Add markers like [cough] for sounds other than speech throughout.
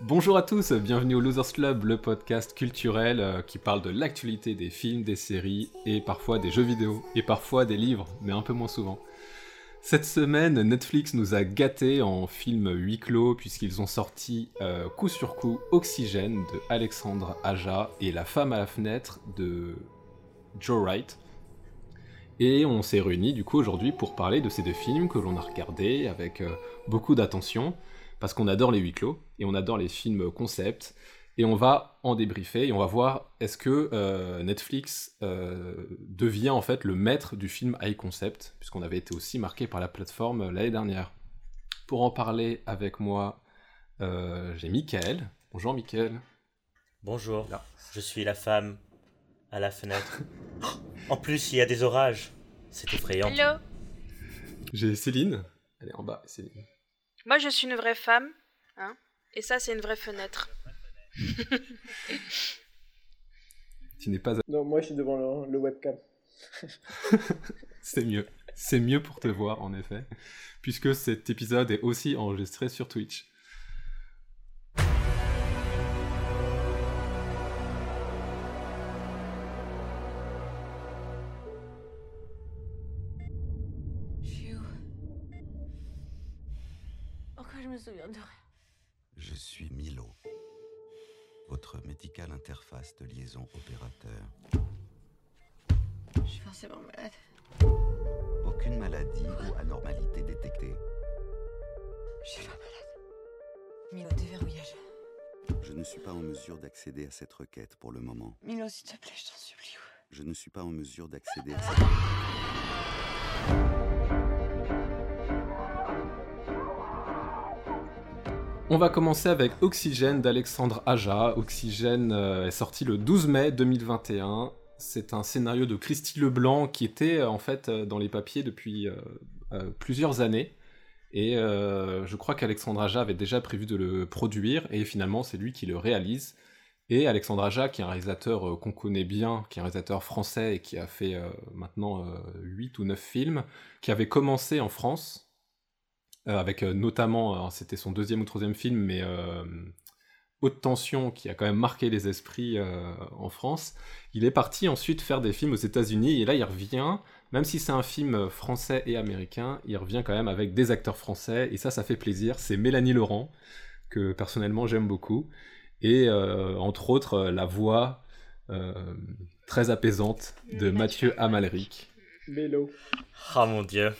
Bonjour à tous, bienvenue au Losers Club, le podcast culturel euh, qui parle de l'actualité des films, des séries et parfois des jeux vidéo et parfois des livres, mais un peu moins souvent. Cette semaine, Netflix nous a gâtés en film huis clos puisqu'ils ont sorti euh, coup sur coup Oxygène de Alexandre Aja et La femme à la fenêtre de Joe Wright. Et on s'est réunis du coup aujourd'hui pour parler de ces deux films que l'on a regardés avec euh, beaucoup d'attention parce qu'on adore les huis clos et on adore les films concept. Et on va en débriefer et on va voir est-ce que euh, Netflix euh, devient en fait le maître du film high concept, puisqu'on avait été aussi marqué par la plateforme l'année dernière. Pour en parler avec moi, euh, j'ai Mickaël. Bonjour Mickaël. Bonjour, je suis la femme à la fenêtre. en plus, il y a des orages. C'est effrayant. Hello J'ai Céline. Elle est en bas, Céline. Moi, je suis une vraie femme, hein, et ça, c'est une vraie fenêtre. [laughs] Tu n'es pas... Non, moi je suis devant le, le webcam. [laughs] C'est mieux. C'est mieux pour te voir, en effet, puisque cet épisode est aussi enregistré sur Twitch. Suis Milo, votre médical interface de liaison opérateur. Je suis forcément malade. Aucune maladie ou anormalité détectée. Je suis pas malade. Milo, déverrouillage. Je ne suis pas en mesure d'accéder à cette requête pour le moment. Milo, s'il te plaît, je t'en supplie. Je ne suis pas en mesure d'accéder à cette On va commencer avec Oxygène d'Alexandre Aja. Oxygène euh, est sorti le 12 mai 2021. C'est un scénario de Christy Leblanc qui était euh, en fait euh, dans les papiers depuis plusieurs années. Et je crois qu'Alexandre Aja avait déjà prévu de le produire et finalement c'est lui qui le réalise. Et Alexandre Aja, qui est un réalisateur qu'on connaît bien, qui est un réalisateur français et qui a fait maintenant euh, 8 ou 9 films, qui avait commencé en France, avec euh, notamment, alors, c'était son deuxième ou troisième film, mais euh, Haute Tension, qui a quand même marqué les esprits euh, en France. Il est parti ensuite faire des films aux États-Unis et là il revient, même si c'est un film français et américain, il revient quand même avec des acteurs français et ça, ça fait plaisir. C'est Mélanie Laurent, que personnellement j'aime beaucoup, et euh, entre autres euh, la voix euh, très apaisante de Mathieu Amalric. Mélo. Ah mon dieu.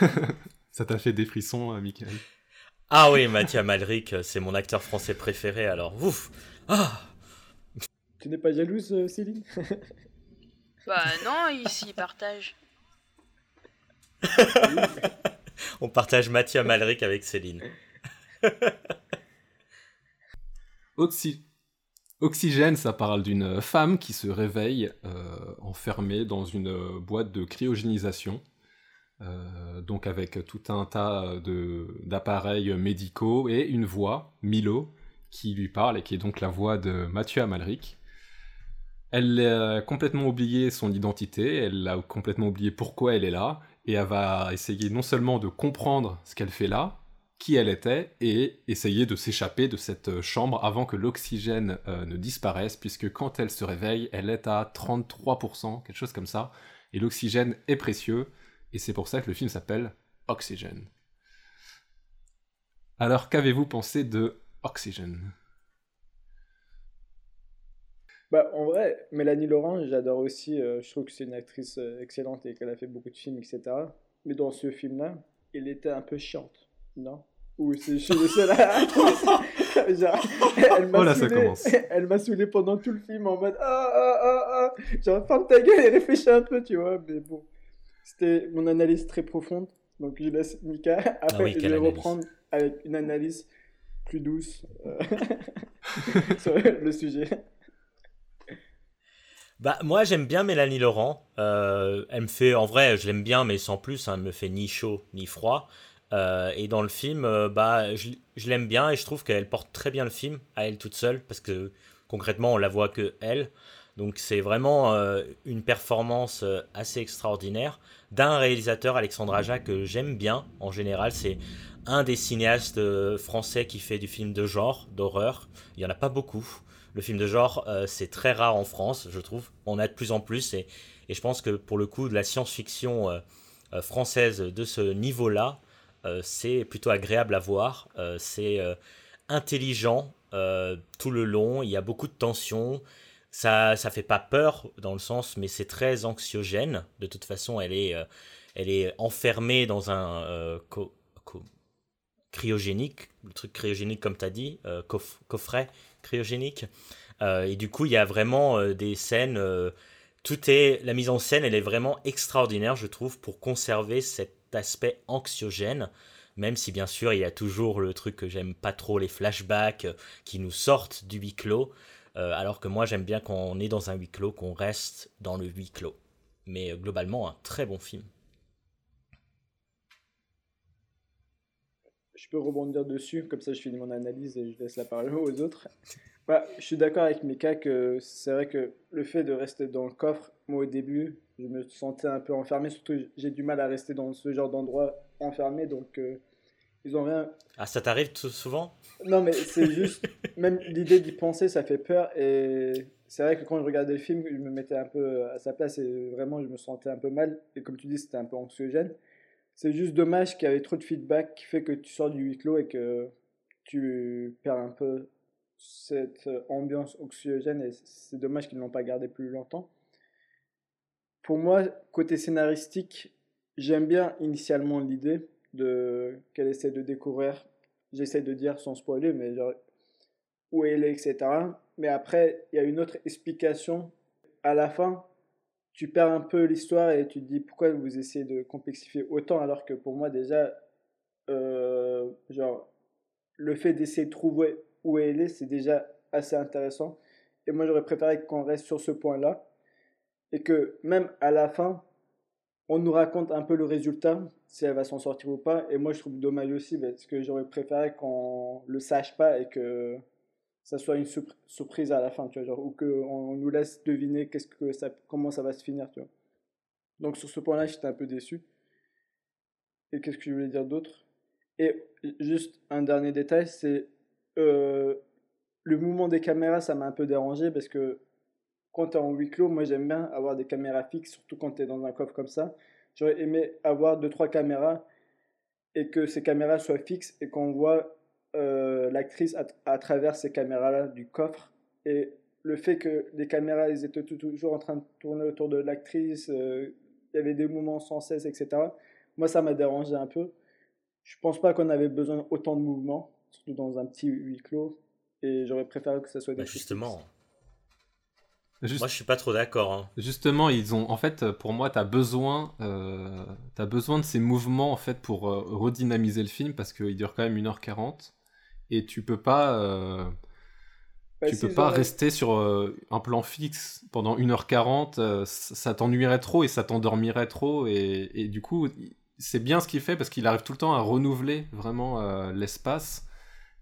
[laughs] Ça t'a fait des frissons, euh, Michael Ah oui, Mathieu Amalric, c'est mon acteur français préféré, alors ouf. Ah Tu n'es pas jalouse, euh, Céline? [laughs] Bah non, ici, ils partagent. [laughs] On partage Mathieu Amalric avec Céline. [laughs] Oxy- Oxygène, ça parle d'une femme qui se réveille euh, enfermée dans une euh, boîte de cryogénisation, euh, donc avec tout un tas d'appareils médicaux et une voix, Milo, qui lui parle et qui est donc la voix de Mathieu Amalric. Elle a complètement oublié son identité, elle a complètement oublié pourquoi elle est là, et elle va essayer non seulement de comprendre ce qu'elle fait là, qui elle était et essayer de s'échapper de cette chambre avant que l'oxygène euh, ne disparaisse, puisque quand elle se réveille, elle est à 33%, quelque chose comme ça, et l'oxygène est précieux, et c'est pour ça que le film s'appelle Oxygen. Alors qu'avez-vous pensé de Oxygen? Bah, en vrai, Mélanie Laurent, j'adore aussi. euh, je trouve que c'est une actrice euh, excellente et qu'elle a fait beaucoup de films, etc. Mais dans ce film-là, elle était un peu chiante, non? Ou c'est je suis le seul à ça [laughs] Genre, elle m'a Oh là, ça saoulé- commence. [laughs] Elle m'a saoulé pendant tout le film en mode ah ah ah ah. Genre, ferme ta gueule et réfléchis un peu, tu vois. Mais bon, c'était mon analyse très profonde. Donc, je laisse Mika. [laughs] Après, oui, je quelle vais analyse. reprendre avec une analyse plus douce euh, [laughs] [laughs] sur le sujet. Bah moi j'aime bien Mélanie Laurent. Euh, elle me fait, en vrai, je l'aime bien, mais sans plus. hein, elle me fait ni chaud ni froid. Euh, et dans le film, bah je, je l'aime bien et je trouve qu'elle porte très bien le film à elle toute seule parce que concrètement on la voit que elle. Donc c'est vraiment euh, une performance euh, assez extraordinaire d'un réalisateur Alexandre Aja que j'aime bien en général. C'est un des cinéastes euh, français qui fait du film de genre, d'horreur. Il y en a pas beaucoup. Le film de genre, c'est très rare en France, je trouve. On a de plus en plus et, et je pense que pour le coup, de la science-fiction française de ce niveau-là, c'est plutôt agréable à voir. c'est intelligent tout le long. Il y a beaucoup de tension. Ça, ça fait pas peur dans le sens, mais c'est très anxiogène. De toute façon, elle est, elle est enfermée dans un cryogénique, le truc cryogénique comme tu as dit, euh, coffret cryogénique. Euh, et du coup, il y a vraiment euh, des scènes, tout est, la mise en scène, elle est vraiment extraordinaire, je trouve, pour conserver cet aspect anxiogène. Même si bien sûr il y a toujours le truc que j'aime pas trop, les flashbacks qui nous sortent du huis clos, alors que moi j'aime bien quand on est dans un huis clos, qu'on reste dans le huis clos. Mais globalement, un très bon film. je peux rebondir dessus, comme ça je finis mon analyse et je laisse la parole aux autres. Bah, je suis d'accord avec Mika que c'est vrai que le fait de rester dans le coffre, moi au début, je me sentais un peu enfermé, surtout j'ai du mal à rester dans ce genre d'endroit enfermé, donc euh, ils ont rien. Ah, ça t'arrive souvent? Non, mais c'est [laughs] juste, même l'idée d'y penser, ça fait peur, et c'est vrai que quand je regardais le film, je me mettais un peu à sa place et vraiment je me sentais un peu mal, et comme tu dis, c'était un peu anxiogène. C'est juste dommage qu'il y avait trop de feedback qui fait que tu sors du huis clos et que tu perds un peu cette ambiance oxygène et c'est dommage qu'ils ne l'ont pas gardé plus longtemps. Pour moi, côté scénaristique, j'aime bien initialement l'idée de qu'elle essaie de découvrir, j'essaie de dire sans spoiler, mais genre où elle est, etc. Mais après, il y a une autre explication. À la fin tu perds un peu l'histoire et tu te dis pourquoi vous essayez de complexifier autant alors que pour moi déjà euh, genre le fait d'essayer de trouver où elle est c'est déjà assez intéressant. Et moi j'aurais préféré qu'on reste sur ce point là et que même à la fin on nous raconte un peu le résultat si elle va s'en sortir ou pas et moi je trouve dommage aussi parce que j'aurais préféré qu'on le sache pas et que ça soit une surprise à la fin, tu vois, genre, ou qu'on nous laisse deviner qu'est-ce que ça, comment ça va se finir, tu vois. Donc sur ce point-là, j'étais un peu déçu. Et qu'est-ce que je voulais dire d'autre? Et juste un dernier détail, c'est euh, le mouvement des caméras, ça m'a un peu dérangé parce que quand tu es en huis clos, moi j'aime bien avoir des caméras fixes, surtout quand tu es dans un coffre comme ça. J'aurais aimé avoir deux trois caméras et que ces caméras soient fixes et qu'on voit euh, l'actrice à, travers ces caméras-là du coffre. Et le fait que les caméras étaient toujours en train de tourner autour de l'actrice, euh, il y avait des mouvements sans cesse, etc. Moi, ça m'a dérangé un peu. Je pense pas qu'on avait besoin autant de mouvements, surtout dans un petit huis clos. Et j'aurais préféré que ça soit des bah Justement. Moi, je suis pas trop d'accord. Hein. Justement, ils ont, en fait, pour moi, tu as besoin, euh, as besoin de ces mouvements en fait pour redynamiser le film parce qu'il dure quand même 1h40 et tu peux pas euh, bah, tu peux pas rester sur euh, un plan fixe pendant 1h40 euh, ça t'ennuierait trop et ça t'endormirait trop et, et, du coup c'est bien ce qu'il fait parce qu'il arrive tout le temps à renouveler vraiment l'espace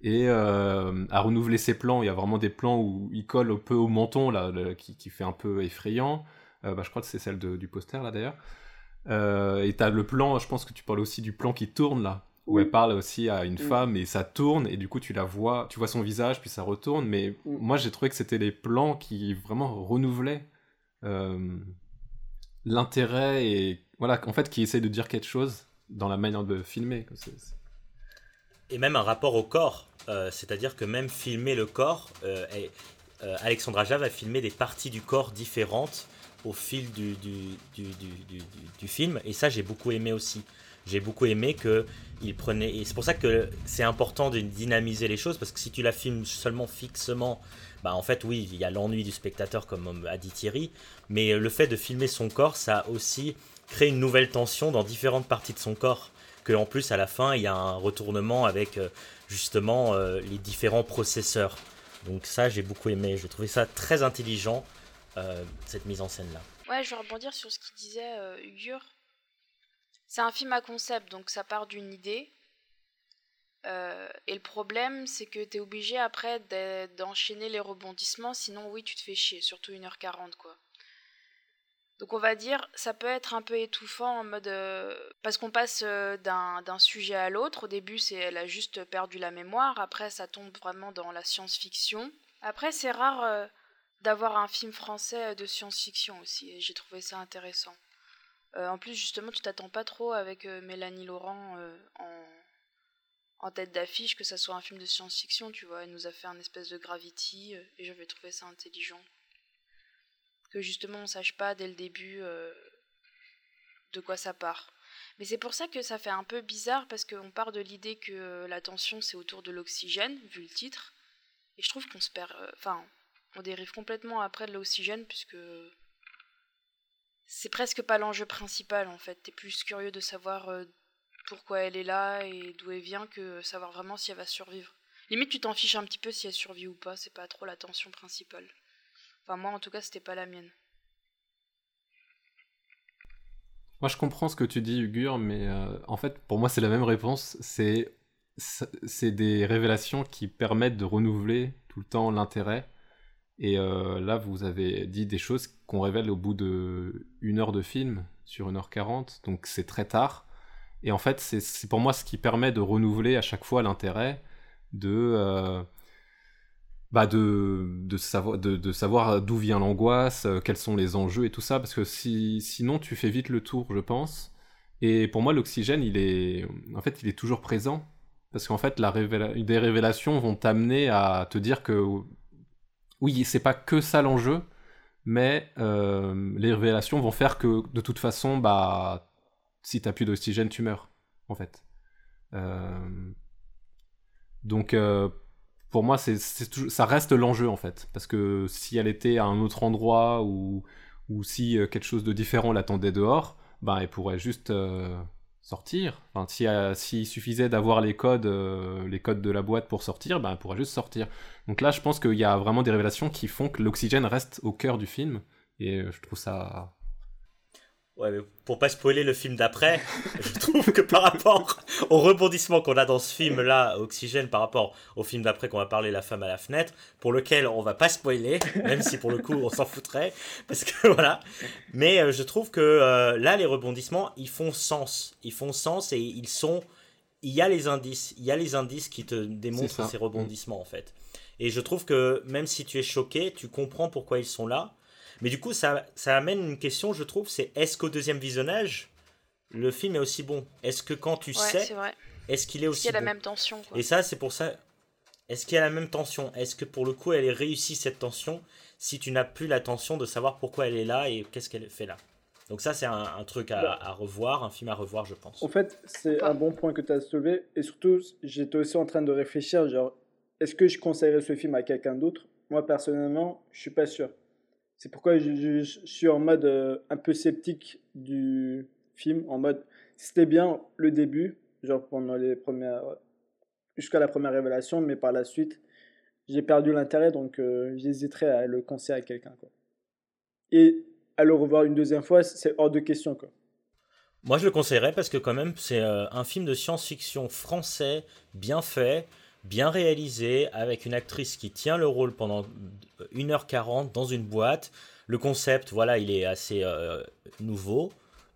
et à renouveler ses plans il y a vraiment des plans où il colle un peu au menton là qui, qui, fait un peu effrayant bah, je crois que c'est celle de, du poster là d'ailleurs et t'as le plan je pense que tu parles aussi du plan qui tourne là où elle parle aussi à une mm. femme et ça tourne et du coup tu la vois, tu vois son visage puis ça retourne. Mais mm. moi j'ai trouvé que c'était des plans qui vraiment renouvelaient euh, l'intérêt et voilà en fait qui essaient de dire quelque chose dans la manière de filmer. Et même un rapport au corps, euh, c'est-à-dire que même filmer le corps, euh, et, Alexandra Aja va filmer des parties du corps différentes au fil du film et ça j'ai beaucoup aimé aussi. J'ai beaucoup aimé que il prenait et c'est pour ça que c'est important de dynamiser les choses parce que si tu la filmes seulement fixement bah en fait oui il y a l'ennui du spectateur comme a dit Thierry mais le fait de filmer son corps ça a aussi créé une nouvelle tension dans différentes parties de son corps en plus à la fin il y a un retournement avec euh, justement euh, les différents processeurs. Donc ça j'ai beaucoup aimé. Je trouvais ça très intelligent euh, cette mise en scène là ouais je vais rebondir sur ce qu'il disait Ugur. C'est un film à concept, donc ça part d'une idée. Euh, et le problème, c'est que tu es obligé après d'enchaîner les rebondissements, sinon oui, tu te fais chier, surtout 1h40 quoi. Donc on va dire, ça peut être un peu étouffant en mode... euh, parce qu'on passe euh, d'un sujet à l'autre. Au début, c'est elle a juste perdu la mémoire. Après, ça tombe vraiment dans la science-fiction. Après, c'est rare euh, d'avoir un film français de science-fiction aussi. Et j'ai trouvé ça intéressant. En plus, justement, tu t'attends pas trop avec Mélanie Laurent en, en tête d'affiche que ça soit un film de science-fiction, tu vois. Elle nous a fait un espèce de Gravity et j'avais trouvé ça intelligent. Que justement on sache pas dès le début euh, de quoi ça part. Mais c'est pour ça que ça fait un peu bizarre parce qu'on part de l'idée que euh, la tension c'est autour de l'oxygène, vu le titre. Et je trouve qu'on se perd. euh, Enfin, on dérive complètement après de l'oxygène puisque c'est presque pas l'enjeu principal en fait. T'es plus curieux de savoir pourquoi elle est là et d'où elle vient que savoir vraiment si elle va survivre. Limite, tu t'en fiches un petit peu si elle survit ou pas, c'est pas trop la tension principale. Moi en tout cas, c'était pas la mienne. Moi, je comprends ce que tu dis, Ugur, mais euh, en fait, pour moi, c'est la même réponse. C'est c'est des révélations qui permettent de renouveler tout le temps l'intérêt. Et euh, là, vous avez dit des choses qu'on révèle au bout de une heure de film, sur 1h40, donc c'est très tard. Et en fait, c'est c'est pour moi ce qui permet de renouveler à chaque fois l'intérêt de, euh, bah de, de, savoir, de, de savoir d'où vient l'angoisse, euh, quels sont les enjeux et tout ça, parce que si, sinon tu fais vite le tour, je pense. Et pour moi, l'oxygène, il est, en fait, il est toujours présent, parce qu'en fait, la révéla- des révélations vont t'amener à te dire que oui, c'est pas que ça l'enjeu, mais euh, les révélations vont faire que de toute façon, bah, si t'as plus d'oxygène, tu meurs, en fait. Euh, donc, pour moi, c'est, ça reste l'enjeu, en fait. Parce que si elle était à un autre endroit ou, ou si euh, quelque chose de différent l'attendait dehors, ben, elle pourrait juste euh, sortir. Si, euh, s'il suffisait d'avoir les codes, euh, les codes de la boîte pour sortir, ben, elle pourrait juste sortir. Donc là, je pense qu'il y a vraiment des révélations qui font que l'oxygène reste au cœur du film. Et je trouve ça... Ouais, mais pour pas spoiler le film d'après, [laughs] je trouve que par rapport au rebondissement qu'on a dans ce film-là, Oxygène, par rapport au film d'après qu'on va parler La femme à la fenêtre, pour lequel on va pas spoiler, même si pour le coup on s'en foutrait, parce que [laughs] voilà. Mais euh, je trouve que euh, là, les rebondissements, ils font sens. Ils font sens et ils sont. Il y a les indices, il y a les indices qui te démontrent ces rebondissements en fait. Et je trouve que même si tu es choqué, tu comprends pourquoi ils sont là. Mais du coup, ça, ça amène une question, je trouve, c'est est-ce qu'au deuxième visionnage, le film est aussi bon? Est-ce que quand tu Ouais, sais, est-ce qu'il est Est-ce aussi qu'il y a la bon? même tension quoi? Et ça, c'est pour ça. Est-ce qu'il y a la même tension? Est-ce que pour le coup, elle est réussie cette tension si tu n'as plus la tension de savoir pourquoi elle est là et qu'est-ce qu'elle fait là? Donc ça, c'est un, un truc à, à revoir, un film à revoir, je pense. En fait, c'est un bon point que tu as soulevé. Et surtout, j'étais aussi en train de réfléchir, genre, est-ce que je conseillerais ce film à quelqu'un d'autre? Moi, personnellement, je suis pas sûr. C'est pourquoi je, suis en mode euh, un peu sceptique du film, en mode, c'était bien le début, genre pendant les premières... jusqu'à la première révélation, mais par la suite, j'ai perdu l'intérêt, donc euh, j'hésiterais à le conseiller à quelqu'un, quoi. Et à le revoir une deuxième fois, c'est hors de question, quoi. Moi, je le conseillerais parce que quand même, c'est euh, un film de science-fiction français, bien fait, bien réalisé, avec une actrice qui tient le rôle pendant 1h40 dans une boîte. Le concept, voilà, il est assez euh, nouveau.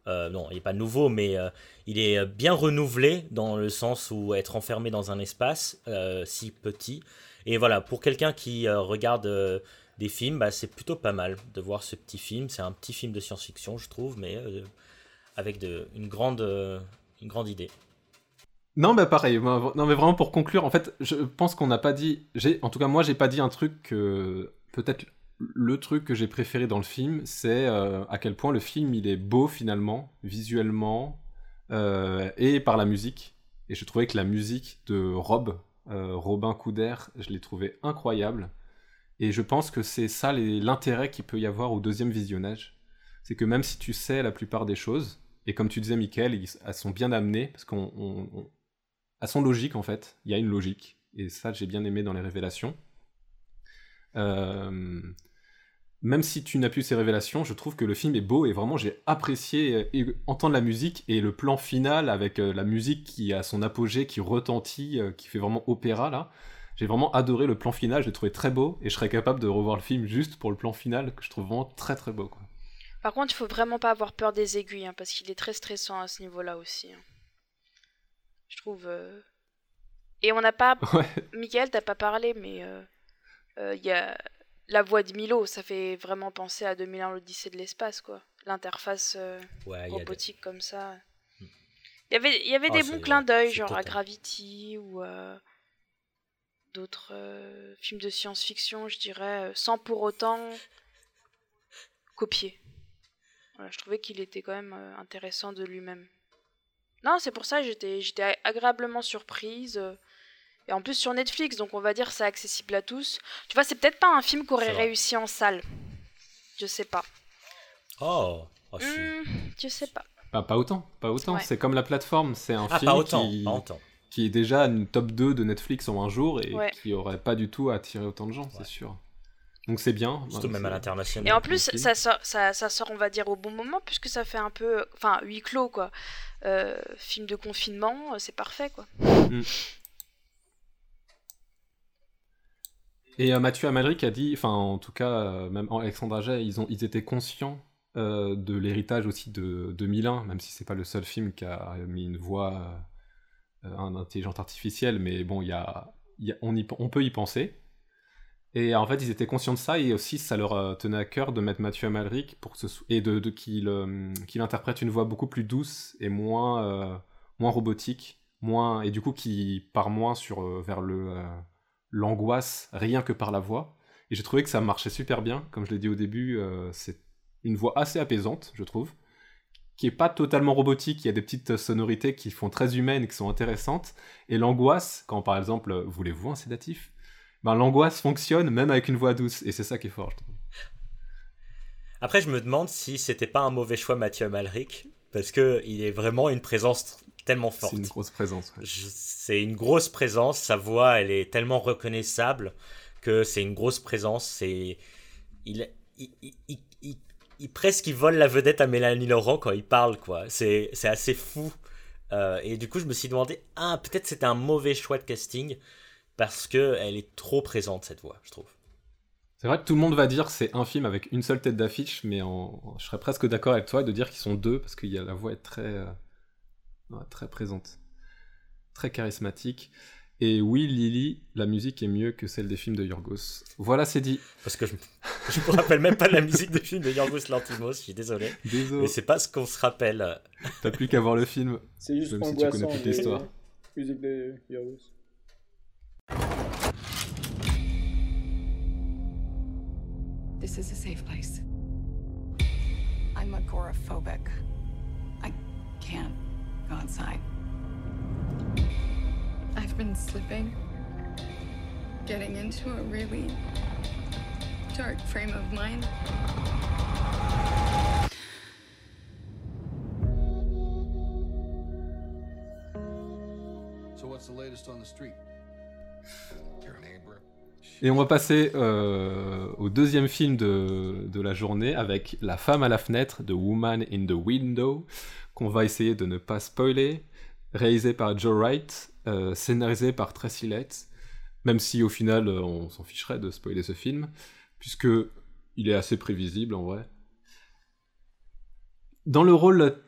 Euh, non, il n'est pas nouveau, mais euh, il est bien renouvelé dans le sens où être enfermé dans un espace si petit. Et voilà, pour quelqu'un qui regarde des films, bah, c'est plutôt pas mal de voir ce petit film. C'est un petit film de science-fiction, je trouve, mais avec une, grande, une grande idée. Non, bah pareil. Non, mais vraiment pour conclure, en fait, je pense qu'on n'a pas dit. En tout cas, moi, j'ai pas dit un truc que peut-être le truc que j'ai préféré dans le film, c'est euh, à quel point le film il est beau finalement, visuellement euh, et par la musique. Et je trouvais que la musique de Rob, euh, Robin Couder, je l'ai trouvé incroyable. Et je pense que c'est ça l'intérêt qu'il peut y avoir au deuxième visionnage. C'est que même si tu sais la plupart des choses, et comme tu disais, Michael, elles sont bien amenées, parce qu'on, on- on- elles sont logiques en fait. Il y a une logique, et ça j'ai bien aimé dans les révélations. Euh, même si tu n'as plus ces révélations, je trouve que le film est beau et vraiment j'ai apprécié euh, entendre la musique et le plan final avec euh, la musique qui a son apogée, qui retentit, qui fait vraiment opéra là. J'ai vraiment adoré le plan final, je l'ai trouvé très beau et je serais capable de revoir le film juste pour le plan final que je trouve vraiment très très beau. Par contre, il faut vraiment pas avoir peur des aiguilles, hein, parce qu'il est très stressant à ce niveau-là aussi. hein. Je trouve. euh. Et on n'a pas. Ouais. Michael, t'as pas parlé, mais euh, euh, il y a la voix de Milo, ça fait vraiment penser à 2001 l'Odyssée de l'espace, quoi. L'interface euh, Ouais, des- robotique comme ça. Hmm. Il y avait, y avait Ah, des bons clins d'œil, genre à. Gravity ou euh, d'autres euh, films de science-fiction, je dirais, sans pour autant copier. Voilà, je trouvais qu'il était quand même intéressant de lui-même. Non, c'est pour ça que j'étais, j'étais agréablement surprise. euh, et en plus sur Netflix, donc on va dire c'est accessible à tous. Tu vois, c'est peut-être pas un film qui aurait C'est vrai. réussi en salle. Je sais pas. Oh, oh, si. Hmm, je sais pas. Bah, pas autant, pas autant. Ouais. C'est comme la plateforme, c'est un Ah, film pas autant, qui, pas autant. qui est déjà une top 2 de Netflix en un jour et Ouais. qui aurait pas du tout attiré autant de gens, Ouais. c'est sûr. Donc c'est bien. Surtout Ouais, même à l'international. Et en plus, ça sort, ça, ça sort, on va dire, au bon moment, puisque ça fait un peu. Enfin, huis clos, quoi. Euh, film de confinement, euh, c'est parfait, quoi. Et euh, Mathieu Amalric a dit, enfin en tout cas, euh, même Alexandre Aja, ils, ont, ils étaient conscients euh, de l'héritage aussi de 2001, même si c'est pas le seul film qui a mis une voix euh, en intelligence artificielle, mais bon, il y a, il y a- on, y- on peut y penser. Et en fait, ils étaient conscients de ça, et aussi ça leur euh, tenait à cœur de mettre Mathieu Amalric pour ce et de, euh, qu'il interprète une voix beaucoup plus douce et moins, euh, moins robotique, moins, et du coup qui part moins sur, vers le, l'angoisse rien que par la voix. Et j'ai trouvé que ça marchait super bien, comme je l'ai dit au début, c'est une voix assez apaisante, je trouve, qui est pas totalement robotique, il y a des petites sonorités qui font très humaines, qui sont intéressantes, et l'angoisse, quand par exemple, voulez-vous un sédatif? Ben, L'angoisse fonctionne même avec une voix douce, et c'est ça qui est fort, je trouve. Après, je me demande si c'était pas un mauvais choix Mathieu Malric, parce que il est vraiment une présence tellement forte. C'est une grosse présence. ouais. C'est une grosse présence, sa voix, elle est tellement reconnaissable que c'est une grosse présence. C'est il, il, il, il- presque il vole la vedette à Mélanie Laurent quand il parle, quoi. C'est c'est assez fou. Euh, et du coup, je me suis demandé, ah, peut-être c'était un mauvais choix de casting parce que elle est trop présente cette voix, je trouve. C'est vrai que tout le monde va dire que c'est un film avec une seule tête d'affiche, mais en- je serais presque d'accord avec toi de dire qu'ils sont deux, parce que la voix est très, euh, ouais, très présente, très charismatique. Et oui, Lily, la musique est mieux que celle des films de Yorgos. Voilà, c'est dit. Parce que je, je me rappelle même pas de la musique de film de Yorgos Lanthimos, je suis désolé. Désolé, Mais c'est pas ce qu'on se rappelle. t'as plus qu'à voir le film. C'est juste Même si tu connais les l'histoire. Musique de Yorgos. This is a safe place. I'm agoraphobic. I can't go outside. I've been slipping, getting into a really dark frame of mind. So what's the latest on the street? Et on va passer euh, au deuxième film de, de la journée avec La femme à la fenêtre de Woman in the Window, qu'on va essayer de ne pas spoiler, réalisé par Joe Wright, euh, scénarisé par Tracy Letts, même si au final euh, on s'en ficherait de spoiler ce film, puisque il est assez prévisible en vrai. Dans le rôle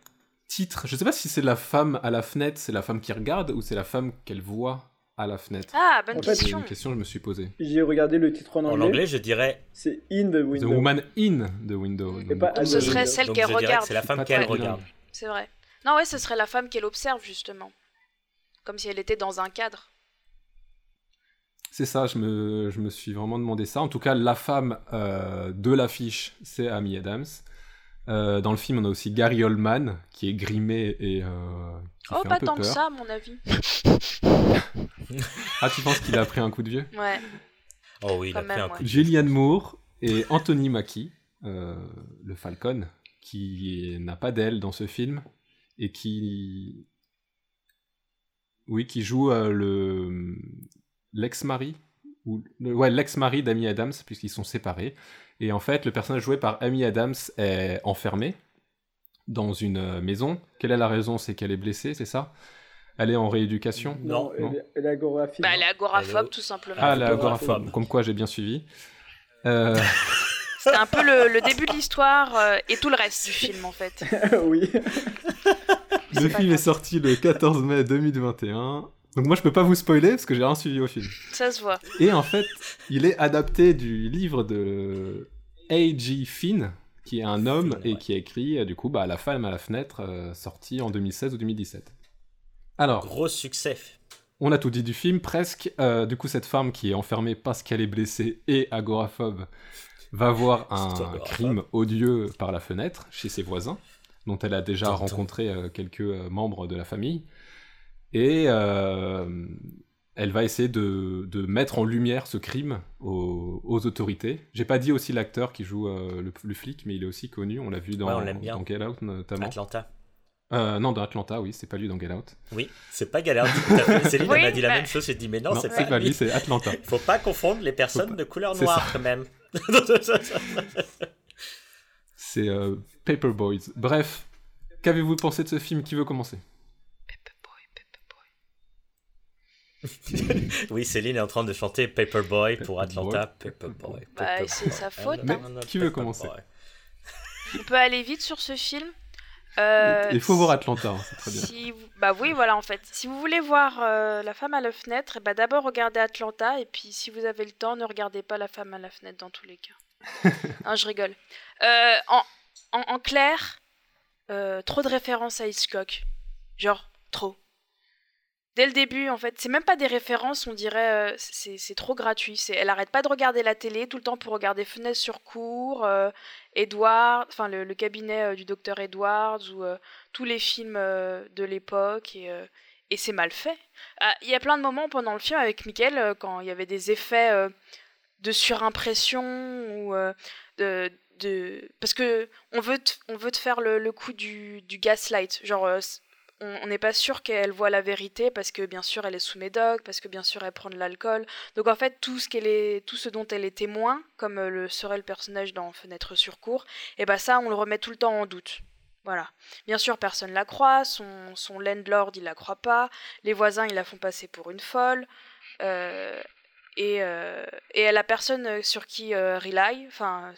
titre, je sais pas si c'est la femme à la fenêtre, c'est la femme qui regarde, ou c'est la femme qu'elle voit à la fenêtre. Ah, bonne En fait, C'est question. une question que je me suis posée. J'ai regardé le titre en En anglais. anglais, je dirais. C'est In the The Window. Woman in the window. Et pas Ce the serait celle qu'elle regarde. c'est la femme qu'elle regarde. C'est vrai. Non, ouais, ce serait la femme qu'elle observe, justement. Comme si elle était dans un cadre. C'est ça, je me, je me suis vraiment demandé ça. En tout cas, la femme euh, de l'affiche, c'est Amy Adams. Euh, dans le film, on a aussi Gary Oldman, qui est grimé et euh, qui Oh, fait pas un peu tant peur. que ça, à mon avis. [laughs] Ah, tu penses qu'il a pris un coup de vieux? Ouais. Oh oui, il a pris un coup ouais. de Julianne Moore et Anthony Mackie, euh, le Falcon, qui n'a pas d'aile dans ce film et qui, oui, qui joue euh, le l'ex-mari ou le- ouais l'ex-mari d'Amy Adams puisqu'ils sont séparés. Et en fait, le personnage joué par Amy Adams est enfermé dans une euh, maison. Quelle est la raison? C'est qu'elle est blessée, c'est ça? Elle est en rééducation? Non, elle, est- elle est. Bah, elle est agoraphobe, Elle est- tout simplement. Ah, la agoraphobe. agoraphobe, comme quoi j'ai bien suivi. Euh, [laughs] C'était un peu le, le début de l'histoire euh, et tout le reste du film en fait. [laughs] oui. Le film est sorti le 14 mai 2021. Donc moi je peux pas vous spoiler parce que j'ai rien suivi au film. Ça se voit. Et en fait, il est adapté du livre de A.G. Finn, qui est un homme Finn, et ouais. qui a écrit euh, du coup bah, La femme à la fenêtre, euh, sorti en 2016 ou 2017. Alors, Gros succès. on a tout dit du film presque. Euh, du coup, cette femme qui est enfermée parce qu'elle est blessée et agoraphobe va voir [laughs] un agoraphobe. crime odieux par la fenêtre chez ses voisins, dont elle a déjà rencontré euh, quelques euh, membres de la famille. Et euh, elle va essayer de, de mettre en lumière ce crime aux, aux autorités. J'ai pas dit aussi l'acteur qui joue euh, le, le flic, mais il est aussi connu. On l'a vu dans, Ouais, on l'aime bien. dans Get Out notamment. Atlanta. Euh, non, dans Atlanta, oui, c'est pas lui dans Get Out. Oui, c'est pas à fait. Céline Oui, m'a dit la même chose. J'ai dit, mais non, non, c'est pas, pas lui. c'est Atlanta. [laughs] Faut pas confondre les personnes pas- de couleur noire quand même. [laughs] C'est euh, Paper Boys. Bref, qu'avez-vous pensé de ce film? Qui veut commencer? [laughs] oui, Céline est en train de chanter Paperboy pour Atlanta. Boy, Paperboy. Bah, Paperboy. c'est sa faute, Mais hein. qui veut commencer On peut aller vite sur ce film. Euh, Il faut voir Atlanta, hein, c'est très bien. Si vous- Bah oui, voilà, en fait. Si vous voulez voir euh, La femme à la fenêtre, bah, d'abord regardez Atlanta, et puis si vous avez le temps, ne regardez pas La femme à la fenêtre dans tous les cas. [laughs] hein, je rigole. Euh, en, en, en clair, euh, trop de références à Hitchcock. Genre, trop. Dès le début, en fait, c'est même pas des références, on dirait, euh, c'est trop gratuit. Elle arrête pas de regarder la télé tout le temps pour regarder Fenêtre sur cour, euh, Edward, enfin le, cabinet euh, du docteur Edwards ou euh, tous les films de l'époque et, c'est mal fait. Ah, Il y a plein de moments pendant le film avec Michael quand il y avait des effets de surimpression ou de, parce que on veut te, on veut te faire le, le coup du, du gaslight genre on n'est pas sûr qu'elle voit la vérité parce que bien sûr elle est sous médoc parce que bien sûr elle prend de l'alcool donc en fait tout ce qu'elle est tout ce dont elle est témoin comme euh, le serait le personnage dans Fenêtre sur cour et bah ça on le remet tout le temps en doute voilà. Bien sûr, personne la croit, son, landlord, il la croit pas, les voisins, ils la font passer pour une folle, euh, et, euh, et elle a personne sur qui euh, rely, enfin,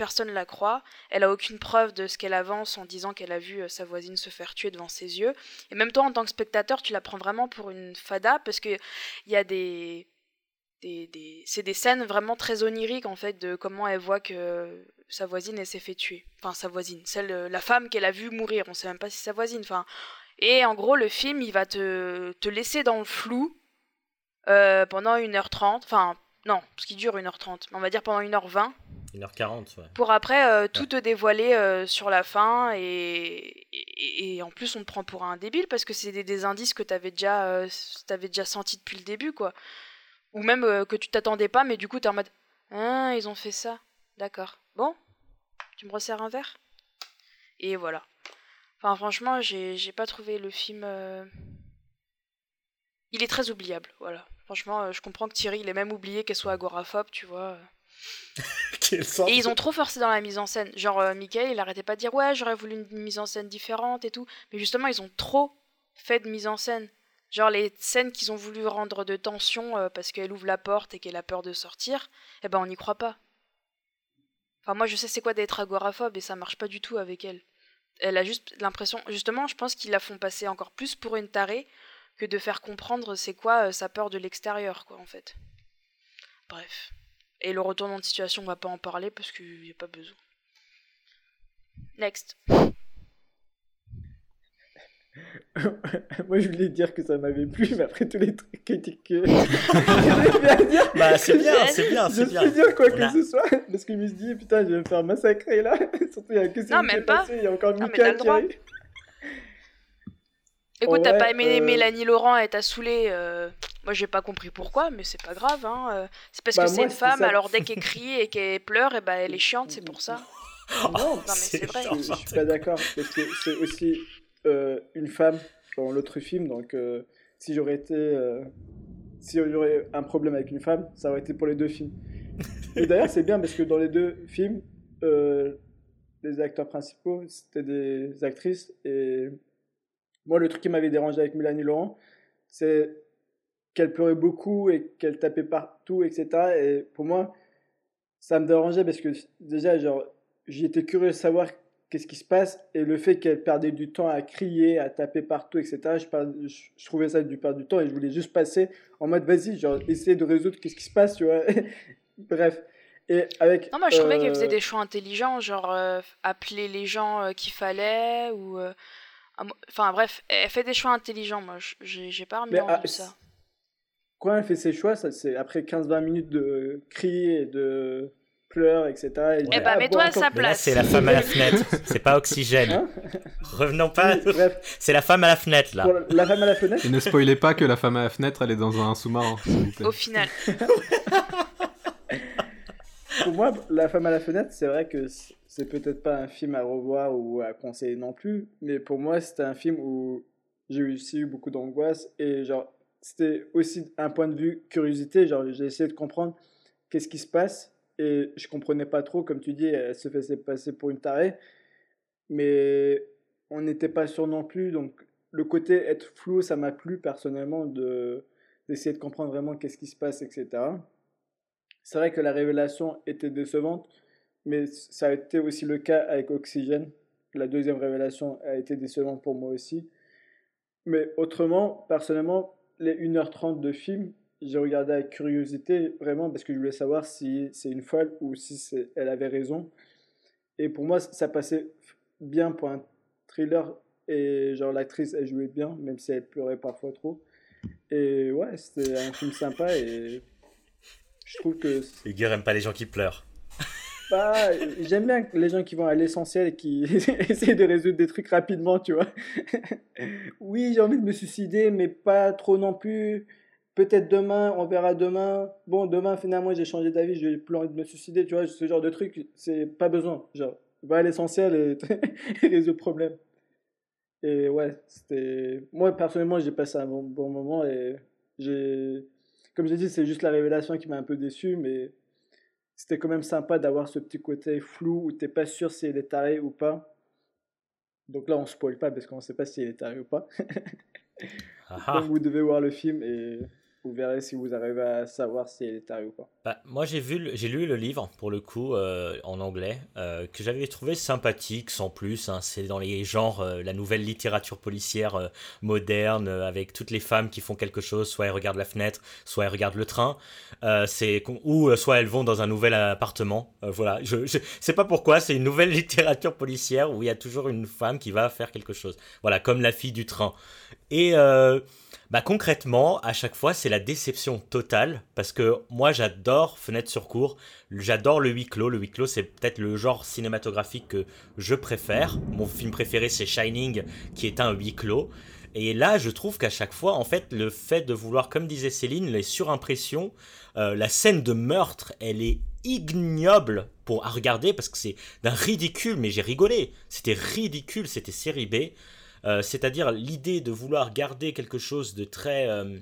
personne la croit, elle a aucune preuve de ce qu'elle avance en disant qu'elle a vu euh, sa voisine se faire tuer devant ses yeux, et même toi, en tant que spectateur, tu la prends vraiment pour une fada, parce que il y a des... Des, c'est des scènes vraiment très oniriques en fait de comment elle voit que sa voisine s'est fait tuer. Enfin sa voisine celle euh, la femme qu'elle a vue mourir. On sait même pas si c'est sa voisine enfin. Et en gros le film il va te, te laisser dans le flou euh, pendant 1h30 enfin non ce qui dure 1h30 mais on va dire pendant 1h20 1h40, ouais. pour après euh, tout te dévoiler euh, sur la fin et, et, et en plus on te prend pour un débile parce que c'est des, des indices que t'avais déjà euh, t'avais déjà senti depuis le début quoi. Ou même que tu t'attendais pas mais du coup t'es en mode ah ils ont fait ça. D'accord. Bon tu me resserres un verre? Et voilà. Enfin franchement j'ai pas trouvé le film il est très oubliable voilà. Franchement je comprends que Thierry il est même oublié qu'elle soit agoraphobe tu vois [laughs] Et ils ont trop forcé dans la mise en scène. Genre, euh, Michael, il arrêtait pas de dire Ouais, j'aurais voulu une mise en scène différente et tout. Mais justement, ils ont trop fait de mise en scène. Genre, les scènes qu'ils ont voulu rendre de tension euh, parce qu'elle ouvre la porte et qu'elle a peur de sortir, eh ben, on n'y croit pas. Enfin, moi, je sais c'est quoi d'être agoraphobe et ça marche pas du tout avec elle. Elle a juste l'impression. Justement, je pense qu'ils la font passer encore plus pour une tarée que de faire comprendre c'est quoi euh, sa peur de l'extérieur, quoi, en fait. Bref. Et le retournement de situation, on va pas en parler parce qu'il n'y a pas besoin. Next. [laughs] Moi, je voulais dire que ça m'avait plu, mais après tous les trucs critiques que bien [laughs] Bah, c'est bien, c'est bien, je c'est suis bien. dire quoi On que a- ce soit, parce que je me suis dit, putain, je vais me faire massacrer là. [laughs] Surtout, il y a que ça Non, qui est passé, il y a encore Non, Mika qui arrive. Écoute, t'as pas aimé euh, Mélanie Laurent et t'as saoulé. euh, Moi, j'ai pas compris pourquoi, mais c'est pas grave. Hein. euh, C'est parce Bah, que c'est une femme, ça. alors dès qu'elle [laughs] crie et qu'elle pleure, et bah, elle est chiante, c'est pour ça. [laughs] Non, mais c'est vrai. Je, je suis pas d'accord, parce que c'est aussi euh, une femme dans l'autre film, donc euh, si j'aurais été. euh, si j'aurais un problème avec une femme, ça aurait été pour les deux films. Et d'ailleurs, c'est bien parce que dans les deux films, euh, les acteurs principaux, c'était des actrices. Et moi, le truc qui m'avait dérangé avec Mélanie Laurent, c'est qu'elle pleurait beaucoup et qu'elle tapait partout, etc. Et pour moi, ça me dérangeait parce que déjà, genre, j'étais curieux de savoir qu'est-ce qui se passe et le fait qu'elle perdait du temps à crier, à taper partout, etc. Je, par- je, je trouvais ça du perdre du temps et je voulais juste passer en mode vas-y, genre, essayer de résoudre qu'est-ce qui se passe, tu vois. [laughs] Bref. Et avec. Non, moi je trouvais qu'elle euh, faisait des choix intelligents, genre euh, appeler les gens euh, qu'il fallait, ou. Mo- Enfin bref, elle fait des choix intelligents, moi j'ai j'ai pas remis Mais en ah, ça. quand elle fait ses choix, ça, c'est après 15-20 minutes de cris et de pleurs, etc. et Eh bah, ah, mets-toi bon, à sa place. c'est la femme à la [laughs] fenêtre, c'est pas oxygène. Hein Revenons pas. Oui, bref, [laughs] C'est la femme à la fenêtre là. pour la femme à la fenêtre, Et ne spoilez pas que la femme à la fenêtre, elle est dans un sous-marin. Au final. [laughs] pour moi, La femme à la fenêtre, c'est vrai que c'est peut-être pas un film à revoir ou à conseiller non plus, mais pour moi, c'était un film où j'ai aussi eu beaucoup d'angoisse et genre, c'était aussi un point de vue curiosité. Genre, j'ai essayé de comprendre qu'est-ce qui se passe et je comprenais pas trop, comme tu dis, elle se faisait passer pour une tarée, mais on n'était pas sûr non plus. Donc, le côté être flou, ça m'a plu personnellement de d'essayer de comprendre vraiment qu'est-ce qui se passe, etc. C'est vrai que la révélation était décevante, mais ça a été aussi le cas avec Oxygène. La deuxième révélation a été décevante pour moi aussi. Mais autrement, personnellement, les 1h30 de film, j'ai regardé avec curiosité, vraiment, parce que je voulais savoir si c'est une folle ou si elle avait raison. Et pour moi, ça passait bien pour un thriller. Et genre, l'actrice, elle jouait bien, même si elle pleurait parfois trop. Et ouais, c'était un film sympa et je trouve que [laughs] Hugues aime pas les gens qui pleurent. bah, j'aime bien les gens qui vont à l'essentiel et qui [laughs] essaient de résoudre des trucs rapidement, tu vois. [laughs] oui, j'ai envie de me suicider, mais pas trop non plus. Peut-être demain, on verra demain. Bon, demain, finalement, j'ai changé d'avis, j'ai plus envie de me suicider, tu vois. Ce genre de truc, c'est pas besoin. Genre, va à l'essentiel et, et résous le problème. Et ouais, c'était. Moi, personnellement, j'ai passé un bon, bon moment et j'ai. Comme j'ai dit, c'est juste la révélation qui m'a un peu déçu, mais c'était quand même sympa d'avoir ce petit côté flou où t'es pas sûr si elle est tarée ou pas. Donc là, on spoil pas parce qu'on sait pas si elle est tarée ou pas. Ah [laughs] ah. Donc vous devez voir le film et vous verrez si vous arrivez à savoir si elle est tarée ou pas. Bah, moi j'ai vu, j'ai lu le livre pour le coup euh, en anglais euh, que j'avais trouvé sympathique sans plus. hein. c'est dans les genres euh, la nouvelle littérature policière moderne avec toutes les femmes qui font quelque chose, soit elles regardent la fenêtre, soit elles regardent le train, c'est ou soit elles vont dans un nouvel appartement. Voilà, je, je sais pas pourquoi, c'est une nouvelle [laughs] littérature policière où il y a toujours une femme qui va faire quelque chose. Voilà, comme la fille du train. Et bah concrètement, à chaque fois, c'est la déception totale parce que moi, j'adore Fenêtre sur cour, j'adore le huis clos. Le huis clos, c'est peut-être le genre cinématographique que je préfère. Mon film préféré, c'est Shining, qui est un huis clos. Et là, je trouve qu'à chaque fois, en fait, le fait de vouloir, comme disait Céline, les surimpressions, euh, la scène de meurtre, elle est ignoble pour à regarder parce que c'est d'un ridicule, mais j'ai rigolé. C'était ridicule, c'était série B. Euh, c'est-à-dire l'idée de vouloir garder quelque chose de très euh,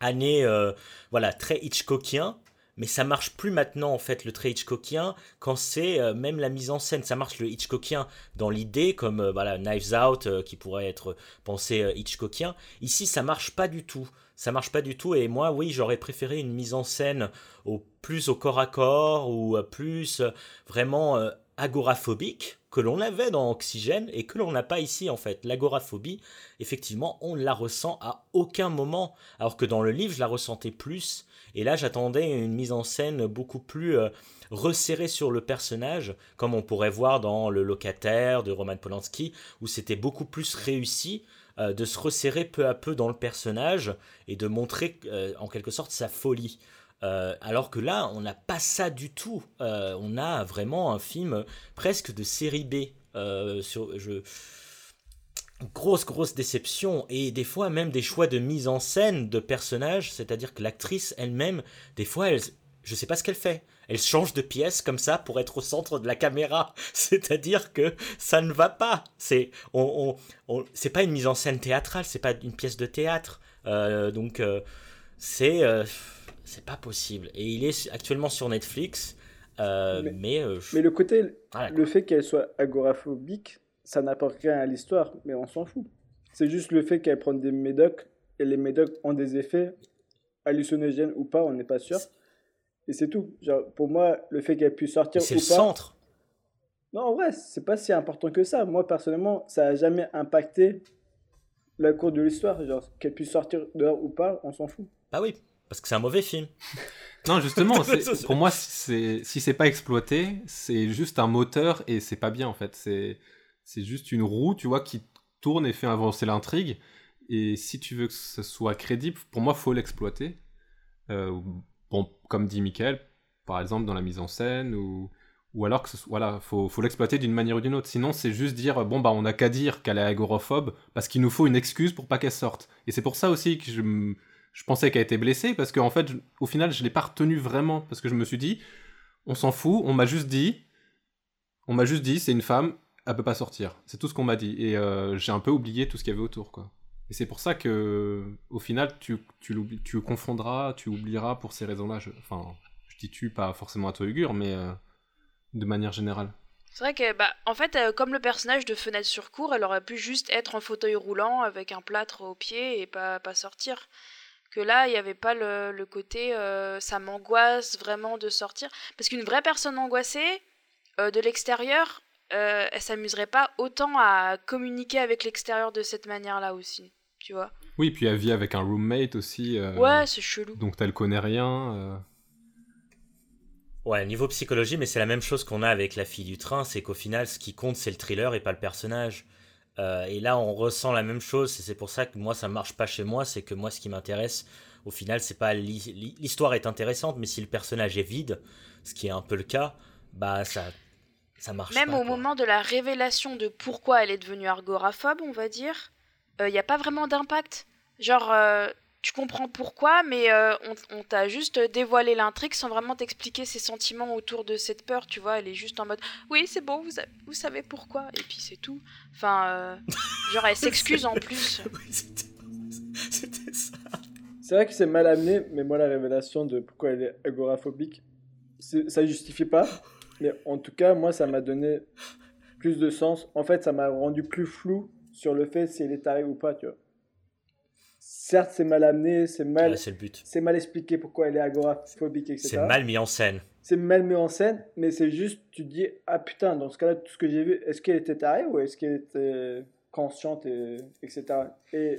année, euh, voilà, très Hitchcockien, mais ça marche plus maintenant en fait le très Hitchcockien quand c'est euh, même la mise en scène, ça marche le Hitchcockien dans l'idée comme euh, voilà Knives Out qui pourrait être pensé Hitchcockien. Ici ça marche pas du tout, ça marche pas du tout. Et moi oui j'aurais préféré une mise en scène au plus au corps à corps ou plus vraiment agoraphobique que l'on avait dans Oxygène et que l'on n'a pas ici en fait. L'agoraphobie, effectivement, on ne la ressent à aucun moment, alors que dans le livre, je la ressentais plus. Et là, j'attendais une mise en scène beaucoup plus euh, resserrée sur le personnage, comme on pourrait voir dans Le Locataire de Roman Polanski, où c'était beaucoup plus réussi euh, de se resserrer peu à peu dans le personnage et de montrer euh, en quelque sorte sa folie. Euh, alors que là, on n'a pas ça du tout. Euh, on a vraiment un film presque de série B. Euh. Grosse, grosse déception. Et des fois, même des choix de mise en scène de personnages. C'est-à-dire que l'actrice elle-même, des fois, elle, je sais pas ce qu'elle fait. Elle change de pièce comme ça pour être au centre de la caméra. [laughs] C'est-à-dire que ça ne va pas. C'est pas une mise en scène théâtrale, c'est pas une pièce de théâtre. Donc c'est c'est pas possible. Et il est actuellement sur Netflix. euh, Mais- mais euh, je- Mais le côté, quoi. le fait qu'elle soit agoraphobique, ça n'apporte rien à l'histoire, mais on s'en fout. C'est juste le fait qu'elle prenne des médocs, et les médocs ont des effets hallucinogènes ou pas, on n'est pas sûr. Et c'est tout. Genre, pour moi, le fait qu'elle puisse sortir C'est le centre. Non, en vrai, c'est pas si important que ça. Moi, personnellement, ça a jamais impacté la cour de l'histoire. Genre, qu'elle puisse sortir dehors ou pas, on s'en fout. Bah oui, parce que c'est un mauvais film. [laughs] Non, justement, [laughs] pour moi, si c'est pas exploité, c'est juste un moteur et c'est pas bien en fait. C'est c'est juste une roue, tu vois, qui tourne et fait avancer l'intrigue. Et si tu veux que ce soit crédible, pour moi, faut l'exploiter. Euh, bon, comme dit Michael, par exemple dans la mise en scène ou ou alors que ce soit, voilà, faut, faut l'exploiter d'une manière ou d'une autre. Sinon, c'est juste dire bon bah on a qu'à dire qu'elle est agoraphobe parce qu'il nous faut une excuse pour pas qu'elle sorte. Et c'est pour ça aussi que je je pensais qu'elle était blessée parce qu'en fait, au final, je l'ai pas retenue vraiment parce que je me suis dit, on s'en fout, on m'a juste dit, on m'a juste dit, c'est une femme, elle peut pas sortir. C'est tout ce qu'on m'a dit et euh, j'ai un peu oublié tout ce qu'il y avait autour, quoi. Et c'est pour ça que, au final, tu, tu, tu confondras, tu oublieras pour ces raisons-là. Enfin, je dis tu, pas forcément à toi, Ugur, mais euh, de manière générale. C'est vrai que, bah, en fait, euh, comme le personnage de Fenêtre sur cour, elle aurait pu juste être en fauteuil roulant avec un plâtre au pied et pas, pas sortir. Que là, il n'y avait pas le, le côté euh, ça m'angoisse vraiment de sortir. Parce qu'une vraie personne angoissée, euh, de l'extérieur, euh, elle s'amuserait pas autant à communiquer avec l'extérieur de cette manière-là aussi. Tu vois Oui, puis elle vit avec un roommate aussi. euh, Ouais, c'est chelou. Donc elle connaît rien. euh. Ouais, niveau psychologie, mais c'est la même chose qu'on a avec la fille du train, c'est qu'au final, ce qui compte, c'est le thriller et pas le personnage. Euh, et là, on ressent la même chose, et c'est pour ça que moi, ça marche pas chez moi, c'est que moi, ce qui m'intéresse, au final, c'est pas l'hi- l'hi- l'histoire est intéressante, mais si le personnage est vide, ce qui est un peu le cas, bah ça, ça marche Même pas. au quoi. moment de la révélation de pourquoi elle est devenue agoraphobe, on va dire, il n'y a pas vraiment d'impact. Genre, euh, tu comprends pourquoi, mais euh, on, on t'a juste dévoilé l'intrigue sans vraiment t'expliquer ses sentiments autour de cette peur, tu vois. Elle est juste en mode Oui, c'est bon, vous, a- vous savez pourquoi. Et puis c'est tout. Enfin, euh, genre, elle [laughs] s'excuse en plus. [laughs] Oui, c'était- C'était ça. C'est vrai que c'est mal amené, mais moi, la révélation de pourquoi elle est agoraphobique, c'est- ça justifie pas. Mais en tout cas, moi, ça m'a donné plus de sens. En fait, ça m'a rendu plus flou sur le fait si elle est tarée ou pas, tu vois. Certes, c'est mal amené, c'est mal, Ouais, c'est le but. c'est mal expliqué pourquoi elle est agoraphobique, etc. C'est mal mis en scène. c'est mal mis en scène, mais c'est juste, tu te dis, ah putain, dans ce cas-là, tout ce que j'ai vu, est-ce qu'elle était tarée ou est-ce qu'elle était consciente, et, etc. Et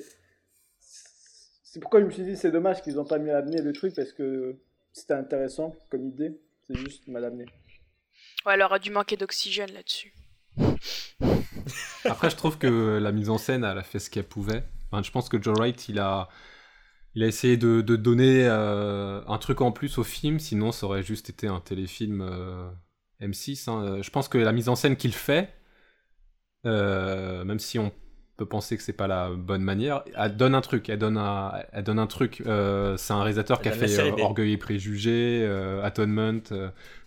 c'est pourquoi je me suis dit, c'est dommage qu'ils n'ont pas mis amené le truc, parce que c'était intéressant comme idée, c'est juste mal amené. Ouais, elle aurait dû manquer d'oxygène là-dessus. Après, je trouve que la mise en scène, elle a fait ce qu'elle pouvait. Enfin, je pense que Joe Wright, il a, il a essayé de, de donner euh, un truc en plus au film, sinon ça aurait juste été un téléfilm euh, M6. hein. Je pense que la mise en scène qu'il fait, euh, même si on peut penser que c'est pas la bonne manière, elle donne un truc. Elle donne un, elle donne un truc. C'est un réalisateur qui a fait. Orgueil et Préjugés, Atonement,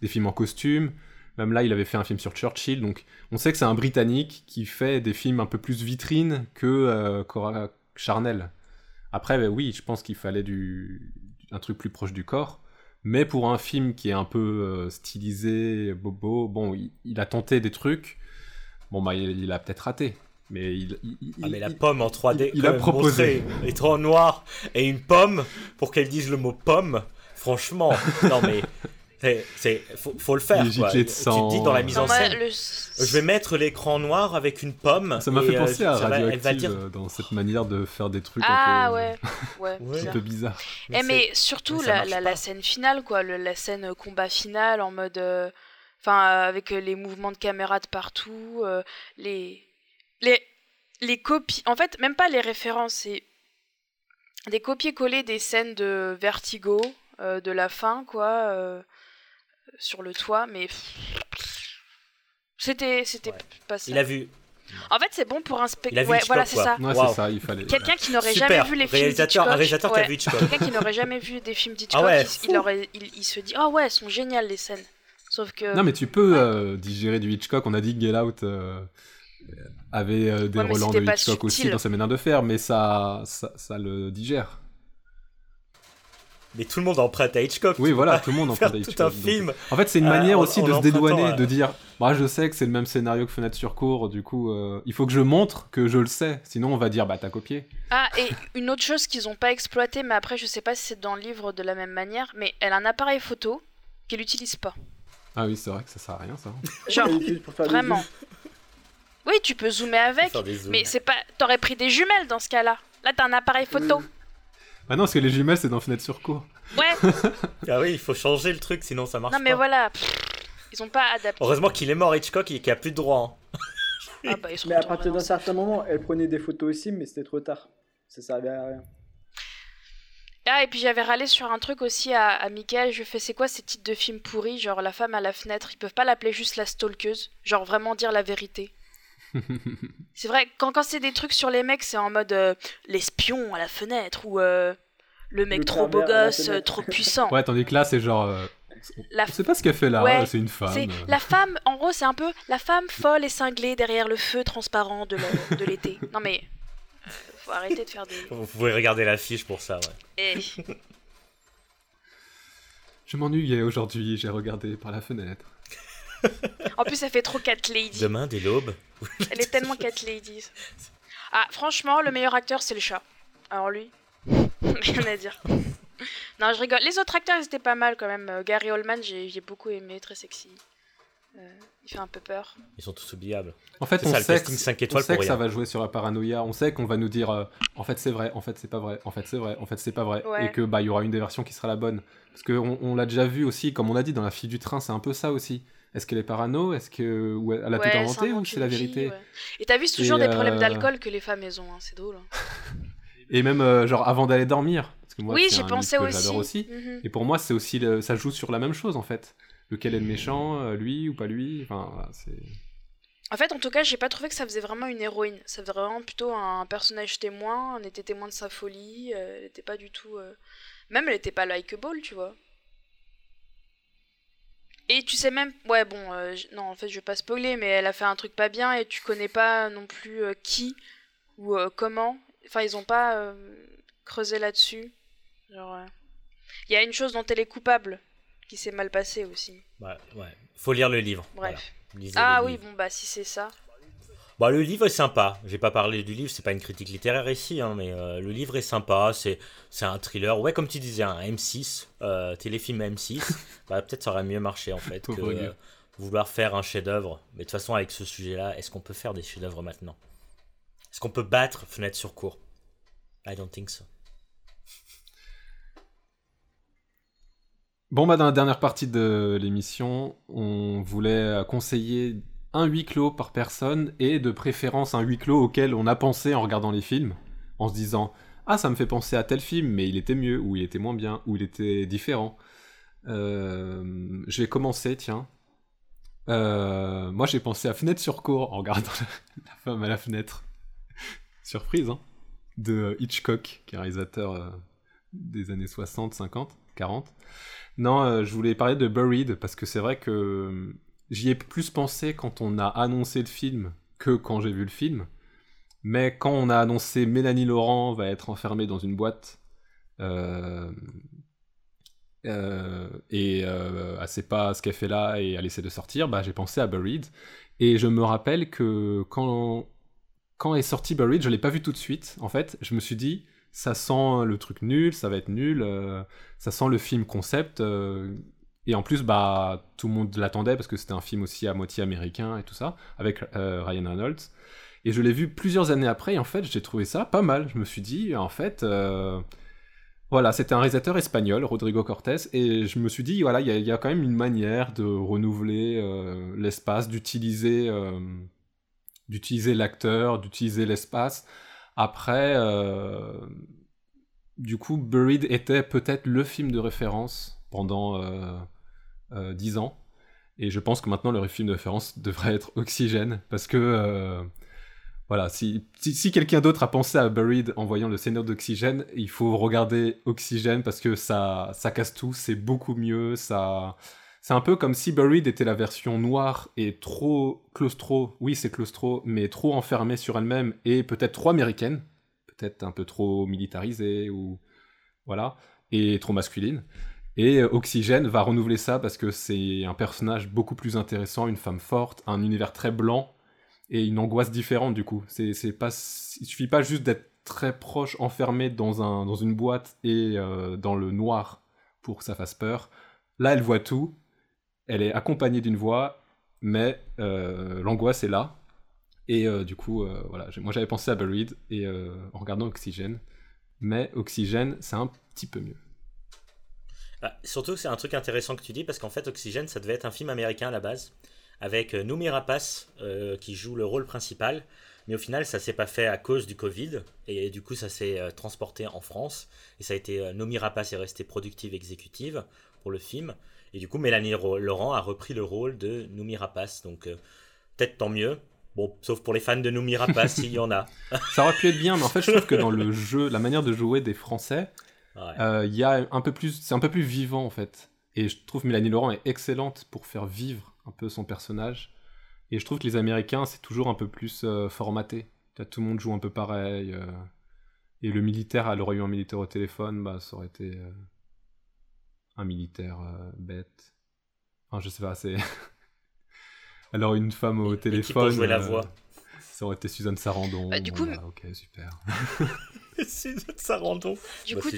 des films en costume. Même là, il avait fait un film sur Churchill, donc on sait que c'est un Britannique qui fait des films un peu plus vitrine que euh, Cora Charnel. Après, ben oui, je pense qu'il fallait du, un truc plus proche du corps. Mais pour un film qui est un peu euh, stylisé, bobo, bon, il, il a tenté des trucs. Bon, bah, il, il a peut-être raté. Mais il. il- Ah, mais la pomme en 3D, il- a proposé. montrer écran noir et une pomme pour qu'elle dise le mot pomme, franchement, [laughs] non mais c'est, faut, faut le faire. Quoi. Tu te dis dans la mise Non, en scène, le- je vais mettre l'écran noir avec une pomme. Ça m'a fait euh, penser à va- va Radioactive dire. euh, dans cette manière de faire des trucs Ah un peu, ouais, [laughs] ouais. Ouais. un bizarre. peu bizarres. Eh, c'est- mais surtout mais ça la, scène finale, quoi, le- la scène euh, combat finale en mode. Enfin, euh, avec les mouvements de caméra de partout, euh, les. Les. Les copies. En fait, même pas les références, c'est. Des copier-coller des scènes de Vertigo, euh, de la fin, quoi, euh, sur le toit, mais. C'était. C'était Ouais. pas ça. Il a vu. En fait, c'est bon pour un vu Ouais, voilà, c'est ça. Ouais, c'est ça. Quelqu'un qui n'aurait jamais vu les films réalisateur, ouais. Hitchcock. Quelqu'un qui n'aurait jamais vu des films d'Hitchcock, Ah ouais, il, il aurait, il, il se dit Ah ouais, elles sont géniales les scènes. Sauf que. Non, mais tu peux euh, digérer du Hitchcock. On a dit que Get Out euh, avait euh, des relents de Hitchcock aussi dans sa manière de faire, mais ça, ça, ça le digère. Mais tout le monde emprunte à Hitchcock. Oui, voilà, tout le monde en [laughs] faire fait tout Hitchcock. un donc- film. En fait, c'est une Euh, manière aussi en de se dédouaner, euh, de dire Bah, je sais que c'est le même scénario que Fenêtre sur cour, du coup, euh, il faut que je montre que je le sais. Sinon, on va dire Bah, t'as copié. Ah, et une autre chose qu'ils n'ont pas exploité, mais après, je sais pas si c'est dans le livre de la même manière, mais elle a un appareil photo qu'elle utilise pas. Ah oui, c'est vrai que ça sert à rien ça. Genre, vraiment. Oui, tu peux zoomer avec, mais c'est pas. T'aurais pris des jumelles dans ce cas-là. Là, t'as un appareil photo. Ah non, parce que les jumelles c'est dans fenêtre sur cours. Ouais, [laughs] Ah oui, il faut changer le truc, sinon ça marche non mais pas. voilà. pff, Ils ont pas adapté. Heureusement qu'il est mort, Hitchcock, et qu'il a plus de droit. hein. [laughs] Ah bah, ils sont Mais à partir d'un certain moment, elle prenait des photos aussi, mais c'était trop tard. Ça servait à rien. Ah, et puis j'avais râlé sur un truc aussi à, à Michael. Je fais, c'est quoi ces titres de films pourris? Genre la femme à la fenêtre. Ils peuvent pas l'appeler juste la stalkeuse. Genre vraiment dire la vérité. [laughs] c'est vrai, quand, quand c'est des trucs sur les mecs, c'est en mode euh, l'espion à la fenêtre ou euh, le mec Le trop beau gosse, euh, trop puissant. [laughs] Ouais, tandis que là c'est genre. euh, La On sait pas ce qu'elle fait là, Ouais, c'est une femme. C'est euh. la femme, en gros, c'est un peu la femme folle et cinglée derrière le feu transparent de l'été. [laughs] non mais, euh, faut arrêter de faire des. Vous pouvez regarder l'affiche pour ça, ouais. Eh, Je m'ennuyais aujourd'hui, j'ai regardé par la fenêtre. En plus, ça fait trop cat lady. Demain, dès l'aube. Elle est tellement cat lady. Ah, franchement, le meilleur acteur, c'est le chat. Alors lui, [laughs] rien à dire. Non, je rigole. Les autres acteurs, ils étaient pas mal quand même. Euh, Gary Oldman, j'ai beaucoup aimé, très sexy. Euh, il fait un peu peur. Ils sont tous oubliables. En fait, on ça, sait, que, cinq on étoiles sait pour que ça va jouer sur la paranoïa. On sait qu'on va nous dire euh, en fait c'est vrai, en fait c'est pas vrai, en fait c'est vrai, en fait c'est pas vrai, Ouais. et que bah il y aura une des versions qui sera la bonne. Parce que on, on l'a déjà vu aussi, comme on a dit dans la fille du train, c'est un peu ça aussi. Est-ce qu'elle est parano Est-ce que ou elle a Ouais, tout inventé ou c'est la vérité ouais. Et t'as vu, c'est toujours Et, des problèmes euh, d'alcool que les femmes elles ont. hein, C'est drôle. hein. [laughs] Et même euh, genre avant d'aller dormir. Parce que moi, oui, j'ai pensé aussi. Mhm. Et pour moi, c'est aussi le- ça joue sur la même chose en fait. Lequel est le méchant, euh, lui ou pas lui Enfin, voilà, c'est. En fait, en tout cas, j'ai pas trouvé que ça faisait vraiment une héroïne. Ça faisait vraiment plutôt un personnage témoin. On était témoin de sa folie. elle était pas du tout. euh, Même elle était pas likeable, tu vois. Et tu sais même. Ouais, bon, euh, non, en fait, je vais pas spoiler, mais elle a fait un truc pas bien et tu connais pas non plus euh, qui ou euh, comment. Enfin, ils ont pas creusé là-dessus. Genre. Il y a une chose dont elle est coupable qui s'est mal passée aussi. Ouais, ouais. Faut lire le livre. Bref. Voilà. Ah le oui, livre. bon, bah si c'est ça. Bah, le livre est sympa. J'ai pas parlé du livre, c'est pas une critique littéraire ici, hein, mais euh, le livre est sympa. C'est c'est un thriller. Ouais, comme tu disais, un M6, euh, téléfilm M6. [laughs] bah, peut-être ça aurait mieux marché en fait que euh, vouloir faire un chef-d'œuvre. Mais de toute façon, avec ce sujet-là, est-ce qu'on peut faire des chefs-d'œuvre maintenant? Est-ce qu'on peut battre Fenêtre sur cours I don't think so. Bon, bah, dans la dernière partie de l'émission, on voulait conseiller un huis clos par personne et de préférence un huis clos auquel on a pensé en regardant les films, en se disant Ah, ça me fait penser à tel film, mais il était mieux, ou il était moins bien, ou il était différent. Euh, je vais commencer, tiens. Euh, moi, j'ai pensé à Fenêtre sur cour en regardant [laughs] la, femme à la fenêtre. [laughs] Surprise, hein De Hitchcock, qui est réalisateur euh, des années 60, 50, 40. Non, je voulais parler de Buried parce que c'est vrai que j'y ai plus pensé quand on a annoncé le film que quand j'ai vu le film. Mais quand on a annoncé Mélanie Laurent va être enfermée dans une boîte euh, euh, et euh, elle sait pas ce qu'elle fait là et elle essaie de sortir, bah, j'ai pensé à Buried. Et je me rappelle que quand, quand est sorti Buried, je l'ai pas vu tout de suite. En fait, je me suis dit, ça sent le truc nul, ça va être nul, euh, ça sent le film concept. Et en plus, bah, tout le monde l'attendait parce que c'était un film aussi à moitié américain et tout ça, avec euh, Ryan Reynolds. Et je l'ai vu plusieurs années après, et en fait, j'ai trouvé ça pas mal. Je me suis dit, en fait, euh, voilà, c'était un réalisateur espagnol, Rodrigo Cortés, et je me suis dit, voilà, il y, a- quand même une manière de renouveler euh, l'espace, d'utiliser, d'utiliser l'acteur, d'utiliser l'espace. Après, du coup, Buried était peut-être le film de référence pendant 10 ans. Et je pense que maintenant, le film de référence devrait être Oxygène. Parce que, euh, voilà, si, si, si quelqu'un d'autre a pensé à Buried en voyant le Seigneur d'Oxygène, il faut regarder Oxygène parce que ça, ça casse tout, c'est beaucoup mieux. Ça... C'est un peu comme si Buried était la version noire et trop claustro, oui c'est claustro, mais trop enfermée sur elle-même et peut-être trop américaine, peut-être un peu trop militarisée ou voilà, et trop masculine. Et euh, Oxygène va renouveler ça parce que c'est un personnage beaucoup plus intéressant, une femme forte, un univers très blanc et une angoisse différente du coup. C'est c'est pas, il suffit pas juste d'être très proche, enfermé dans un dans une boîte et euh, dans le noir pour que ça fasse peur. Là, elle voit tout. Elle est accompagnée d'une voix, mais euh, l'angoisse est là. Et du coup, voilà, moi j'avais pensé à Buried et en regardant Oxygène. Mais Oxygène, c'est un petit peu mieux. Ah, surtout c'est un truc intéressant que tu dis parce qu'en fait Oxygène ça devait être un film américain à la base avec euh, Noomi Rapace euh, qui joue le rôle principal. Mais au final ça s'est pas fait à cause du Covid et du coup ça s'est euh, transporté en France. Et ça a été euh, Rapace est restée productive exécutive pour le film. Et du coup Mélanie Laurent a repris le rôle de Noomi Rapace donc peut-être tant mieux. Bon sauf pour les fans de Noomi Rapace [laughs] s'il y en a. Ça aurait pu être bien, mais en fait, je trouve que dans le jeu, la manière de jouer des Français, Ouais. euh, il y a un peu plus, c'est un peu plus vivant en fait. Et je trouve Mélanie Laurent est excellente pour faire vivre un peu son personnage. Et je trouve que les Américains, c'est toujours un peu plus euh, formaté. T'as- Tout le monde joue un peu pareil. euh, et le militaire, elle aurait eu un militaire au téléphone, bah ça aurait été euh, un militaire euh, bête. Enfin, je sais pas, c'est. [laughs] eu une femme au Et- et qui téléphone. pour jouer la voix Ça aurait été Suzanne Sarandon. Bah, du coup, voilà, ok, super. [laughs] [laughs] c'est ça randon Du Bah, coup,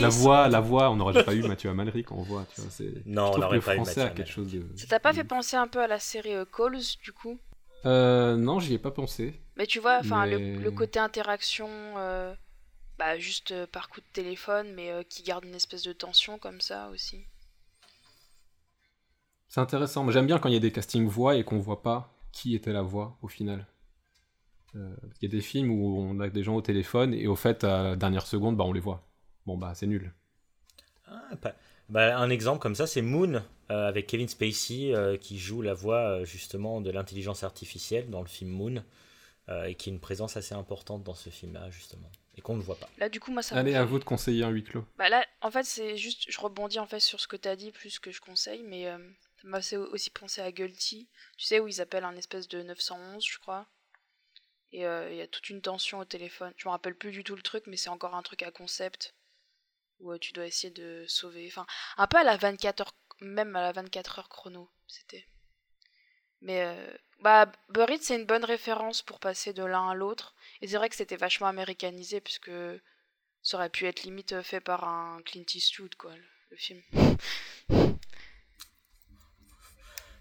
La voix, la voix, on n'aurait [laughs] pas eu Mathieu Amalric en voix, tu vois. C'est... Non, je on n'aurait pas eu Mathieu quelque chose de. ça t'a pas fait penser un peu à la série euh, Calls, du coup? Euh, non, j'y ai pas pensé. Mais tu vois, enfin, Mais- le, le côté interaction, euh, bah, juste euh, par coup de téléphone, mais euh, qui garde une espèce de tension comme ça aussi. C'est intéressant. Moi, j'aime bien quand il y a des castings voix et qu'on voit pas qui était la voix au final. Euh, Il y a des films où on a des gens au téléphone et au fait, à la dernière seconde, bah, on les voit. Bon, bah, c'est nul. Ah, pas- bah, un exemple comme ça, c'est Moon euh, avec Kevin Spacey euh, qui joue la voix justement de l'intelligence artificielle dans le film Moon euh, et qui a une présence assez importante dans ce film-là justement et qu'on ne voit pas. Là, du coup, moi, ça me Allez, à vous de conseiller un huis clos. Bah là, en fait, c'est juste, je rebondis en fait sur ce que t'as dit plus que je conseille, mais euh, ça m'a aussi penser à Guilty, tu sais, où ils appellent un espèce de 911, je crois. Et euh, il y a toute une tension au téléphone. Je me rappelle plus du tout le truc, mais c'est encore un truc à concept où euh, tu dois essayer de sauver. Enfin, un peu à la 24 heures, même à la 24 heures chrono, c'était. Mais euh, bah, Buried, c'est une bonne référence pour passer de l'un à l'autre. Et c'est vrai que c'était vachement américanisé, puisque ça aurait pu être limite fait par un Clint Eastwood, quoi, le film. [laughs]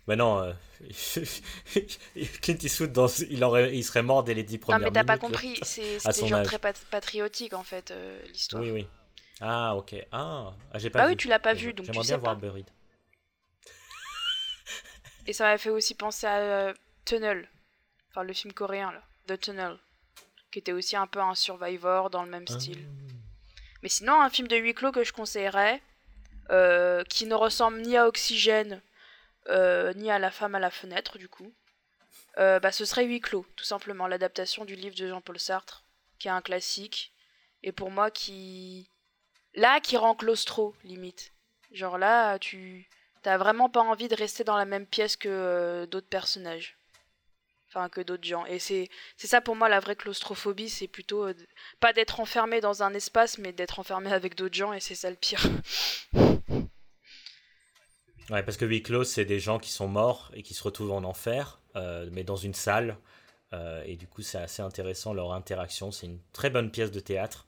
Mais non, euh, [laughs] Clint Eastwood, dans, il, aurait, il serait mort dès les dix Non, premières mais t'as pas minutes, compris, c'est- [laughs] genre âge. très pat- patriotique, en fait, euh, l'histoire. Oui, oui. Ah, ok. Ah, ah, j'ai pas Bah vu. oui, tu l'as pas vu, donc J'aimerais bien sais voir pas. Buried. Et ça m'a fait aussi penser à euh, Tunnel, enfin le film coréen, là, The Tunnel, qui était aussi un peu un survivor dans le même style. Mais sinon, un film de huis clos que je conseillerais, euh, qui ne ressemble ni à Oxygène, ni à La femme à la fenêtre, du coup, euh, bah, ce serait Huis clos, tout simplement, l'adaptation du livre de Jean-Paul Sartre, qui est un classique, et pour moi qui... Là, qui rend claustro, limite. Genre là, tu... T'as vraiment pas envie de rester dans la même pièce que euh, d'autres personnages. Enfin, que d'autres gens. Et c'est c'est ça pour moi la vraie claustrophobie, c'est plutôt euh, pas d'être enfermé dans un espace, mais d'être enfermé avec d'autres gens, et c'est ça le pire. [laughs] Ouais, parce que huis clos, c'est des gens qui sont morts et qui se retrouvent en enfer, euh, mais dans une salle. euh, et du coup, c'est assez intéressant leur interaction. C'est une très bonne pièce de théâtre.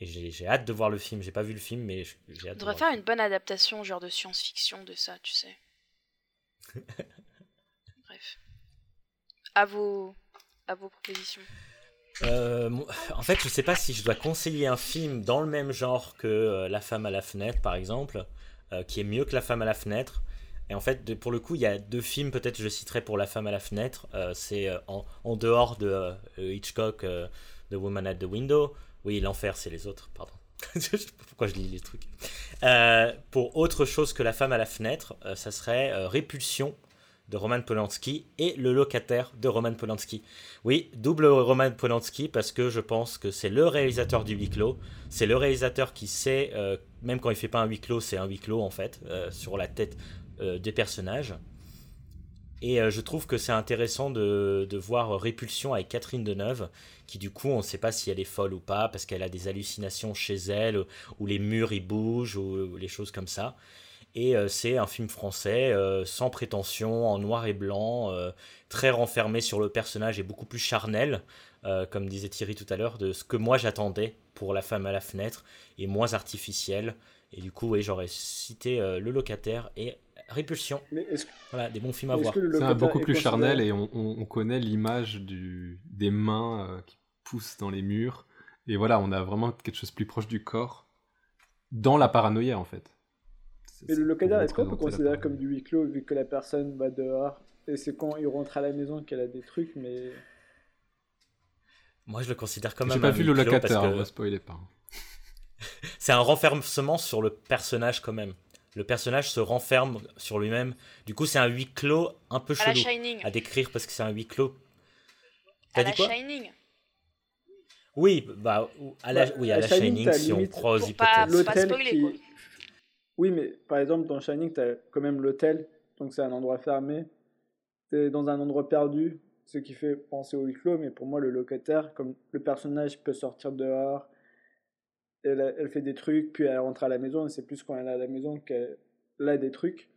Et j'ai hâte de voir le film. J'ai pas vu le film, mais j'ai On hâte de devrait faire une bonne adaptation, genre de science-fiction de ça, tu sais. [laughs] Bref. À vos, à vos propositions. Euh, en fait, je sais pas si je dois conseiller un film dans le même genre que La femme à la fenêtre, par exemple, qui est mieux que La femme à la fenêtre. Et en fait, pour le coup, il y a deux films, peut-être je citerai pour La femme à la fenêtre. Euh, c'est euh, en, dehors de euh, Hitchcock, euh, The Woman at the Window. Oui, l'enfer, c'est les autres, pardon. [laughs] je sais pas pourquoi je lis les trucs. Euh, pour autre chose que La femme à la fenêtre, euh, ça serait euh, Répulsion de Roman Polanski et Le locataire de Roman Polanski. Oui, double Roman Polanski parce que je pense que c'est le réalisateur du huis clos. C'est le réalisateur qui sait, euh, même quand il fait pas un huis clos, c'est un huis clos en fait, euh, sur la tête euh, des personnages. Et je trouve que c'est intéressant de, voir Répulsion avec Catherine Deneuve, qui du coup, on ne sait pas si elle est folle ou pas, parce qu'elle a des hallucinations chez elle, où les murs ils bougent, ou, ou les choses comme ça. Et euh, c'est un film français, euh, sans prétention, en noir et blanc, euh, très renfermé sur le personnage et beaucoup plus charnel, euh, comme disait Thierry tout à l'heure, de ce que moi j'attendais pour La femme à la fenêtre, et moins artificiel, Et du coup, oui, j'aurais cité euh, Le Locataire et Répulsion. Mais est-ce Voilà, des bons films à est-ce voir. que le C'est beaucoup plus charnel et on, on- on connaît l'image du, des mains euh, qui poussent dans les murs. Et voilà, on a vraiment quelque chose de plus proche du corps dans la paranoïa en fait. Et le locataire, est-ce qu'on peut considérer comme du huis clos vu que la personne va dehors et c'est quand il rentre à la maison qu'elle a des trucs, mais Moi, je le considère comme J'ai un pas vu le huis clos locataire, parce on que va spoiler pas. [laughs] c'est un renfermement sur le personnage quand même. Le personnage se renferme sur lui-même. Du coup, c'est un huis clos un peu À la chelou Shining. à décrire parce que c'est un huis clos. À T'as la dit quoi? Shining. Oui, bah, à la, Ouais, oui, à à la Shining, si on croit aux pas- hypothèses. pas l'hôtel spoiler, qui... quoi. Oui, mais par exemple, dans Shining, t'as quand même l'hôtel, donc c'est un endroit fermé. T'es dans un endroit perdu, ce qui fait penser au huis clos, mais pour moi, le locataire, comme le personnage peut sortir dehors, elle, fait des trucs, puis elle rentre à la maison, et c'est plus quand elle est à la maison qu'elle a des trucs.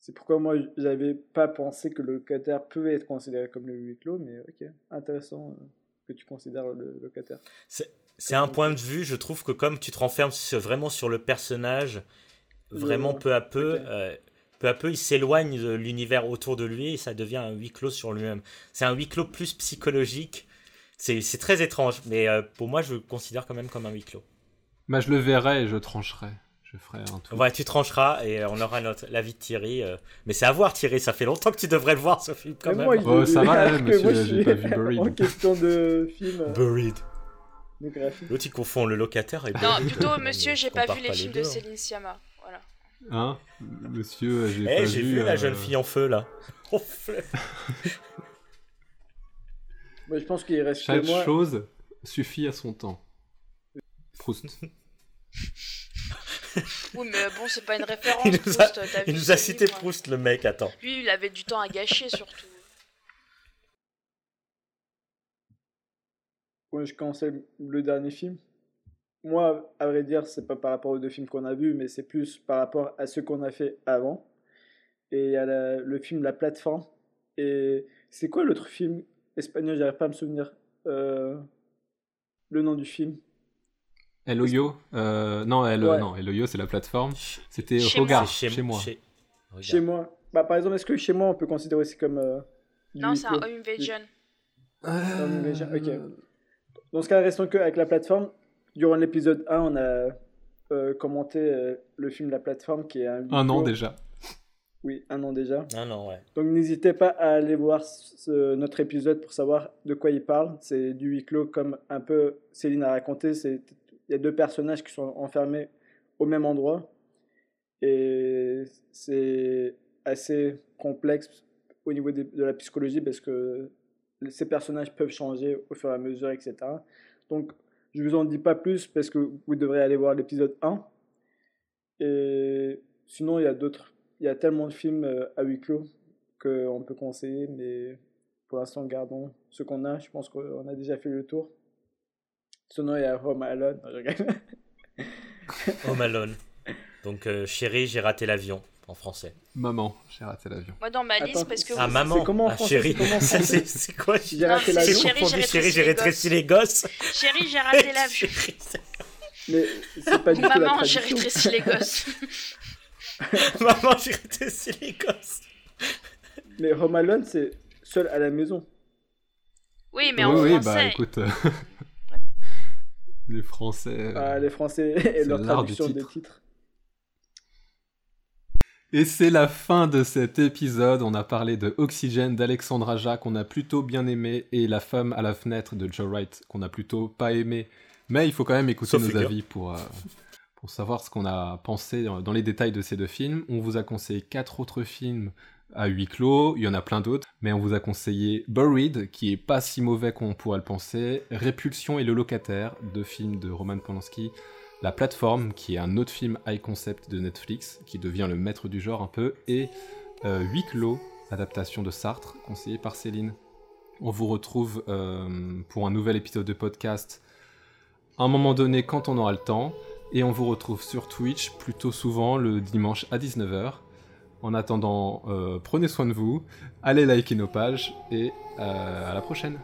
C'est pourquoi moi, j'avais pas pensé que le locataire pouvait être considéré comme le huis clos, mais ok, intéressant euh, que tu considères le locataire. C'est un point de vue, je trouve que comme tu te renfermes vraiment sur le personnage, vraiment peu à peu, euh, peu à peu, il s'éloigne de l'univers autour de lui et ça devient un huis clos sur lui-même. C'est un huis clos plus psychologique. C'est très étrange, mais euh, pour moi, je le considère quand même comme un huis clos. Bah, je le verrai et je trancherai. Je ferai un tout. Ouais, tu trancheras et on aura notre, l'avis de Thierry. euh. Mais c'est à voir, Thierry, ça fait longtemps que tu devrais le voir, ce film, quand Mais même. moi, Oh, ça va, monsieur, je j'ai pas vu Buried. En question de film euh, Buried. L'autre, il confond le locataire et Non, plutôt, monsieur, j'ai pas vu les films deux, de hein. Céline Sciamma. Hein Monsieur, j'ai Eh, pas j'ai vu. vu la euh, jeune fille en feu, là. [laughs] En feu. [laughs] Je pense qu'il reste Chaque que moi. chose suffit à son temps. Proust. [laughs] Oui, mais bon, c'est pas une référence. Il nous a- Proust, t'as Il vu nous a ce cité livre. Proust, le mec, attends. Lui, il avait du temps à gâcher, surtout. Quand je conseille le dernier film, moi, à vrai dire, c'est pas par rapport aux deux films qu'on a vus, mais c'est plus par rapport à ce qu'on a fait avant. Et il y a la- le film La Plateforme. Et c'est quoi l'autre film espagnol? J'arrive pas à me souvenir. euh, le nom du film. Eloyo euh, Non, El- Ouais. non, Eloyo, c'est la plateforme. C'était Chez Hogar, C'est chez, moi. chez-. Chez moi. Bah, par exemple, est-ce que chez moi, on peut considérer aussi comme. euh, Non, c'est un Home Invasion. Home Invasion, ok. Dans ce cas, restons que avec la plateforme. Durant l'épisode 1, on a euh, commenté euh, le film La plateforme qui est un. Un an déjà. Oui, un an déjà. Non, non, ouais. Donc n'hésitez pas à aller voir ce- notre épisode pour savoir de quoi il parle. C'est du huis clos comme un peu Céline a raconté. C'est il y a deux personnages qui sont enfermés au même endroit et c'est assez complexe au niveau des- de la psychologie parce que ces personnages peuvent changer au fur et à mesure, etc. Donc je vous en dis pas plus parce que vous devrez aller voir l'épisode 1. Et sinon il y a d'autres il y a tellement de films euh, à huis clos qu'on peut conseiller, mais pour l'instant, gardons ce qu'on a. Je pense qu'on a déjà fait le tour. Sinon, il y a Home Alone. [laughs] Home Alone. Donc, euh, chérie, j'ai raté l'avion, en français. Maman, j'ai raté l'avion. Moi, dans ma liste, Attends, parce que. Ah, maman. comment en ah, chérie. [laughs] c'est quoi J'ai raté c'est l'avion. Chérie, j'ai rétréci les gosses. Chérie, j'ai raté [laughs] l'avion. Mais c'est pas du tout Maman, j'ai rétréci les gosses. [laughs] Maman, j'ai rétréci les gosses. Mais Home Alone, c'est seul à la maison. Oui, mais oui, en oui, français. bah écoute. euh, les Français. euh, Ah, les Français et leur traduction des titre. titres. Et c'est la fin de cet épisode. On a parlé de Oxygène d'Alexandre Aja qu'on a plutôt bien aimé et La femme à la fenêtre de Joe Wright qu'on a plutôt pas aimé. Mais il faut quand même écouter Sauf nos figure. avis pour, euh, pour savoir ce qu'on a pensé dans dans les détails de ces deux films. On vous a conseillé quatre autres films à huis clos, il y en a plein d'autres, mais on vous a conseillé Buried, qui est pas si mauvais qu'on pourrait le penser, Répulsion et Le Locataire, deux films de Roman Polanski, La Plateforme, qui est un autre film high concept de Netflix, qui devient le maître du genre un peu, et euh, Huis clos, adaptation de Sartre, conseillé par Céline. On vous retrouve euh, pour un nouvel épisode de podcast à un moment donné quand on aura le temps, et on vous retrouve sur Twitch plutôt souvent le dimanche à 19h. En attendant, euh, prenez soin de vous, allez liker nos pages, et à la prochaine.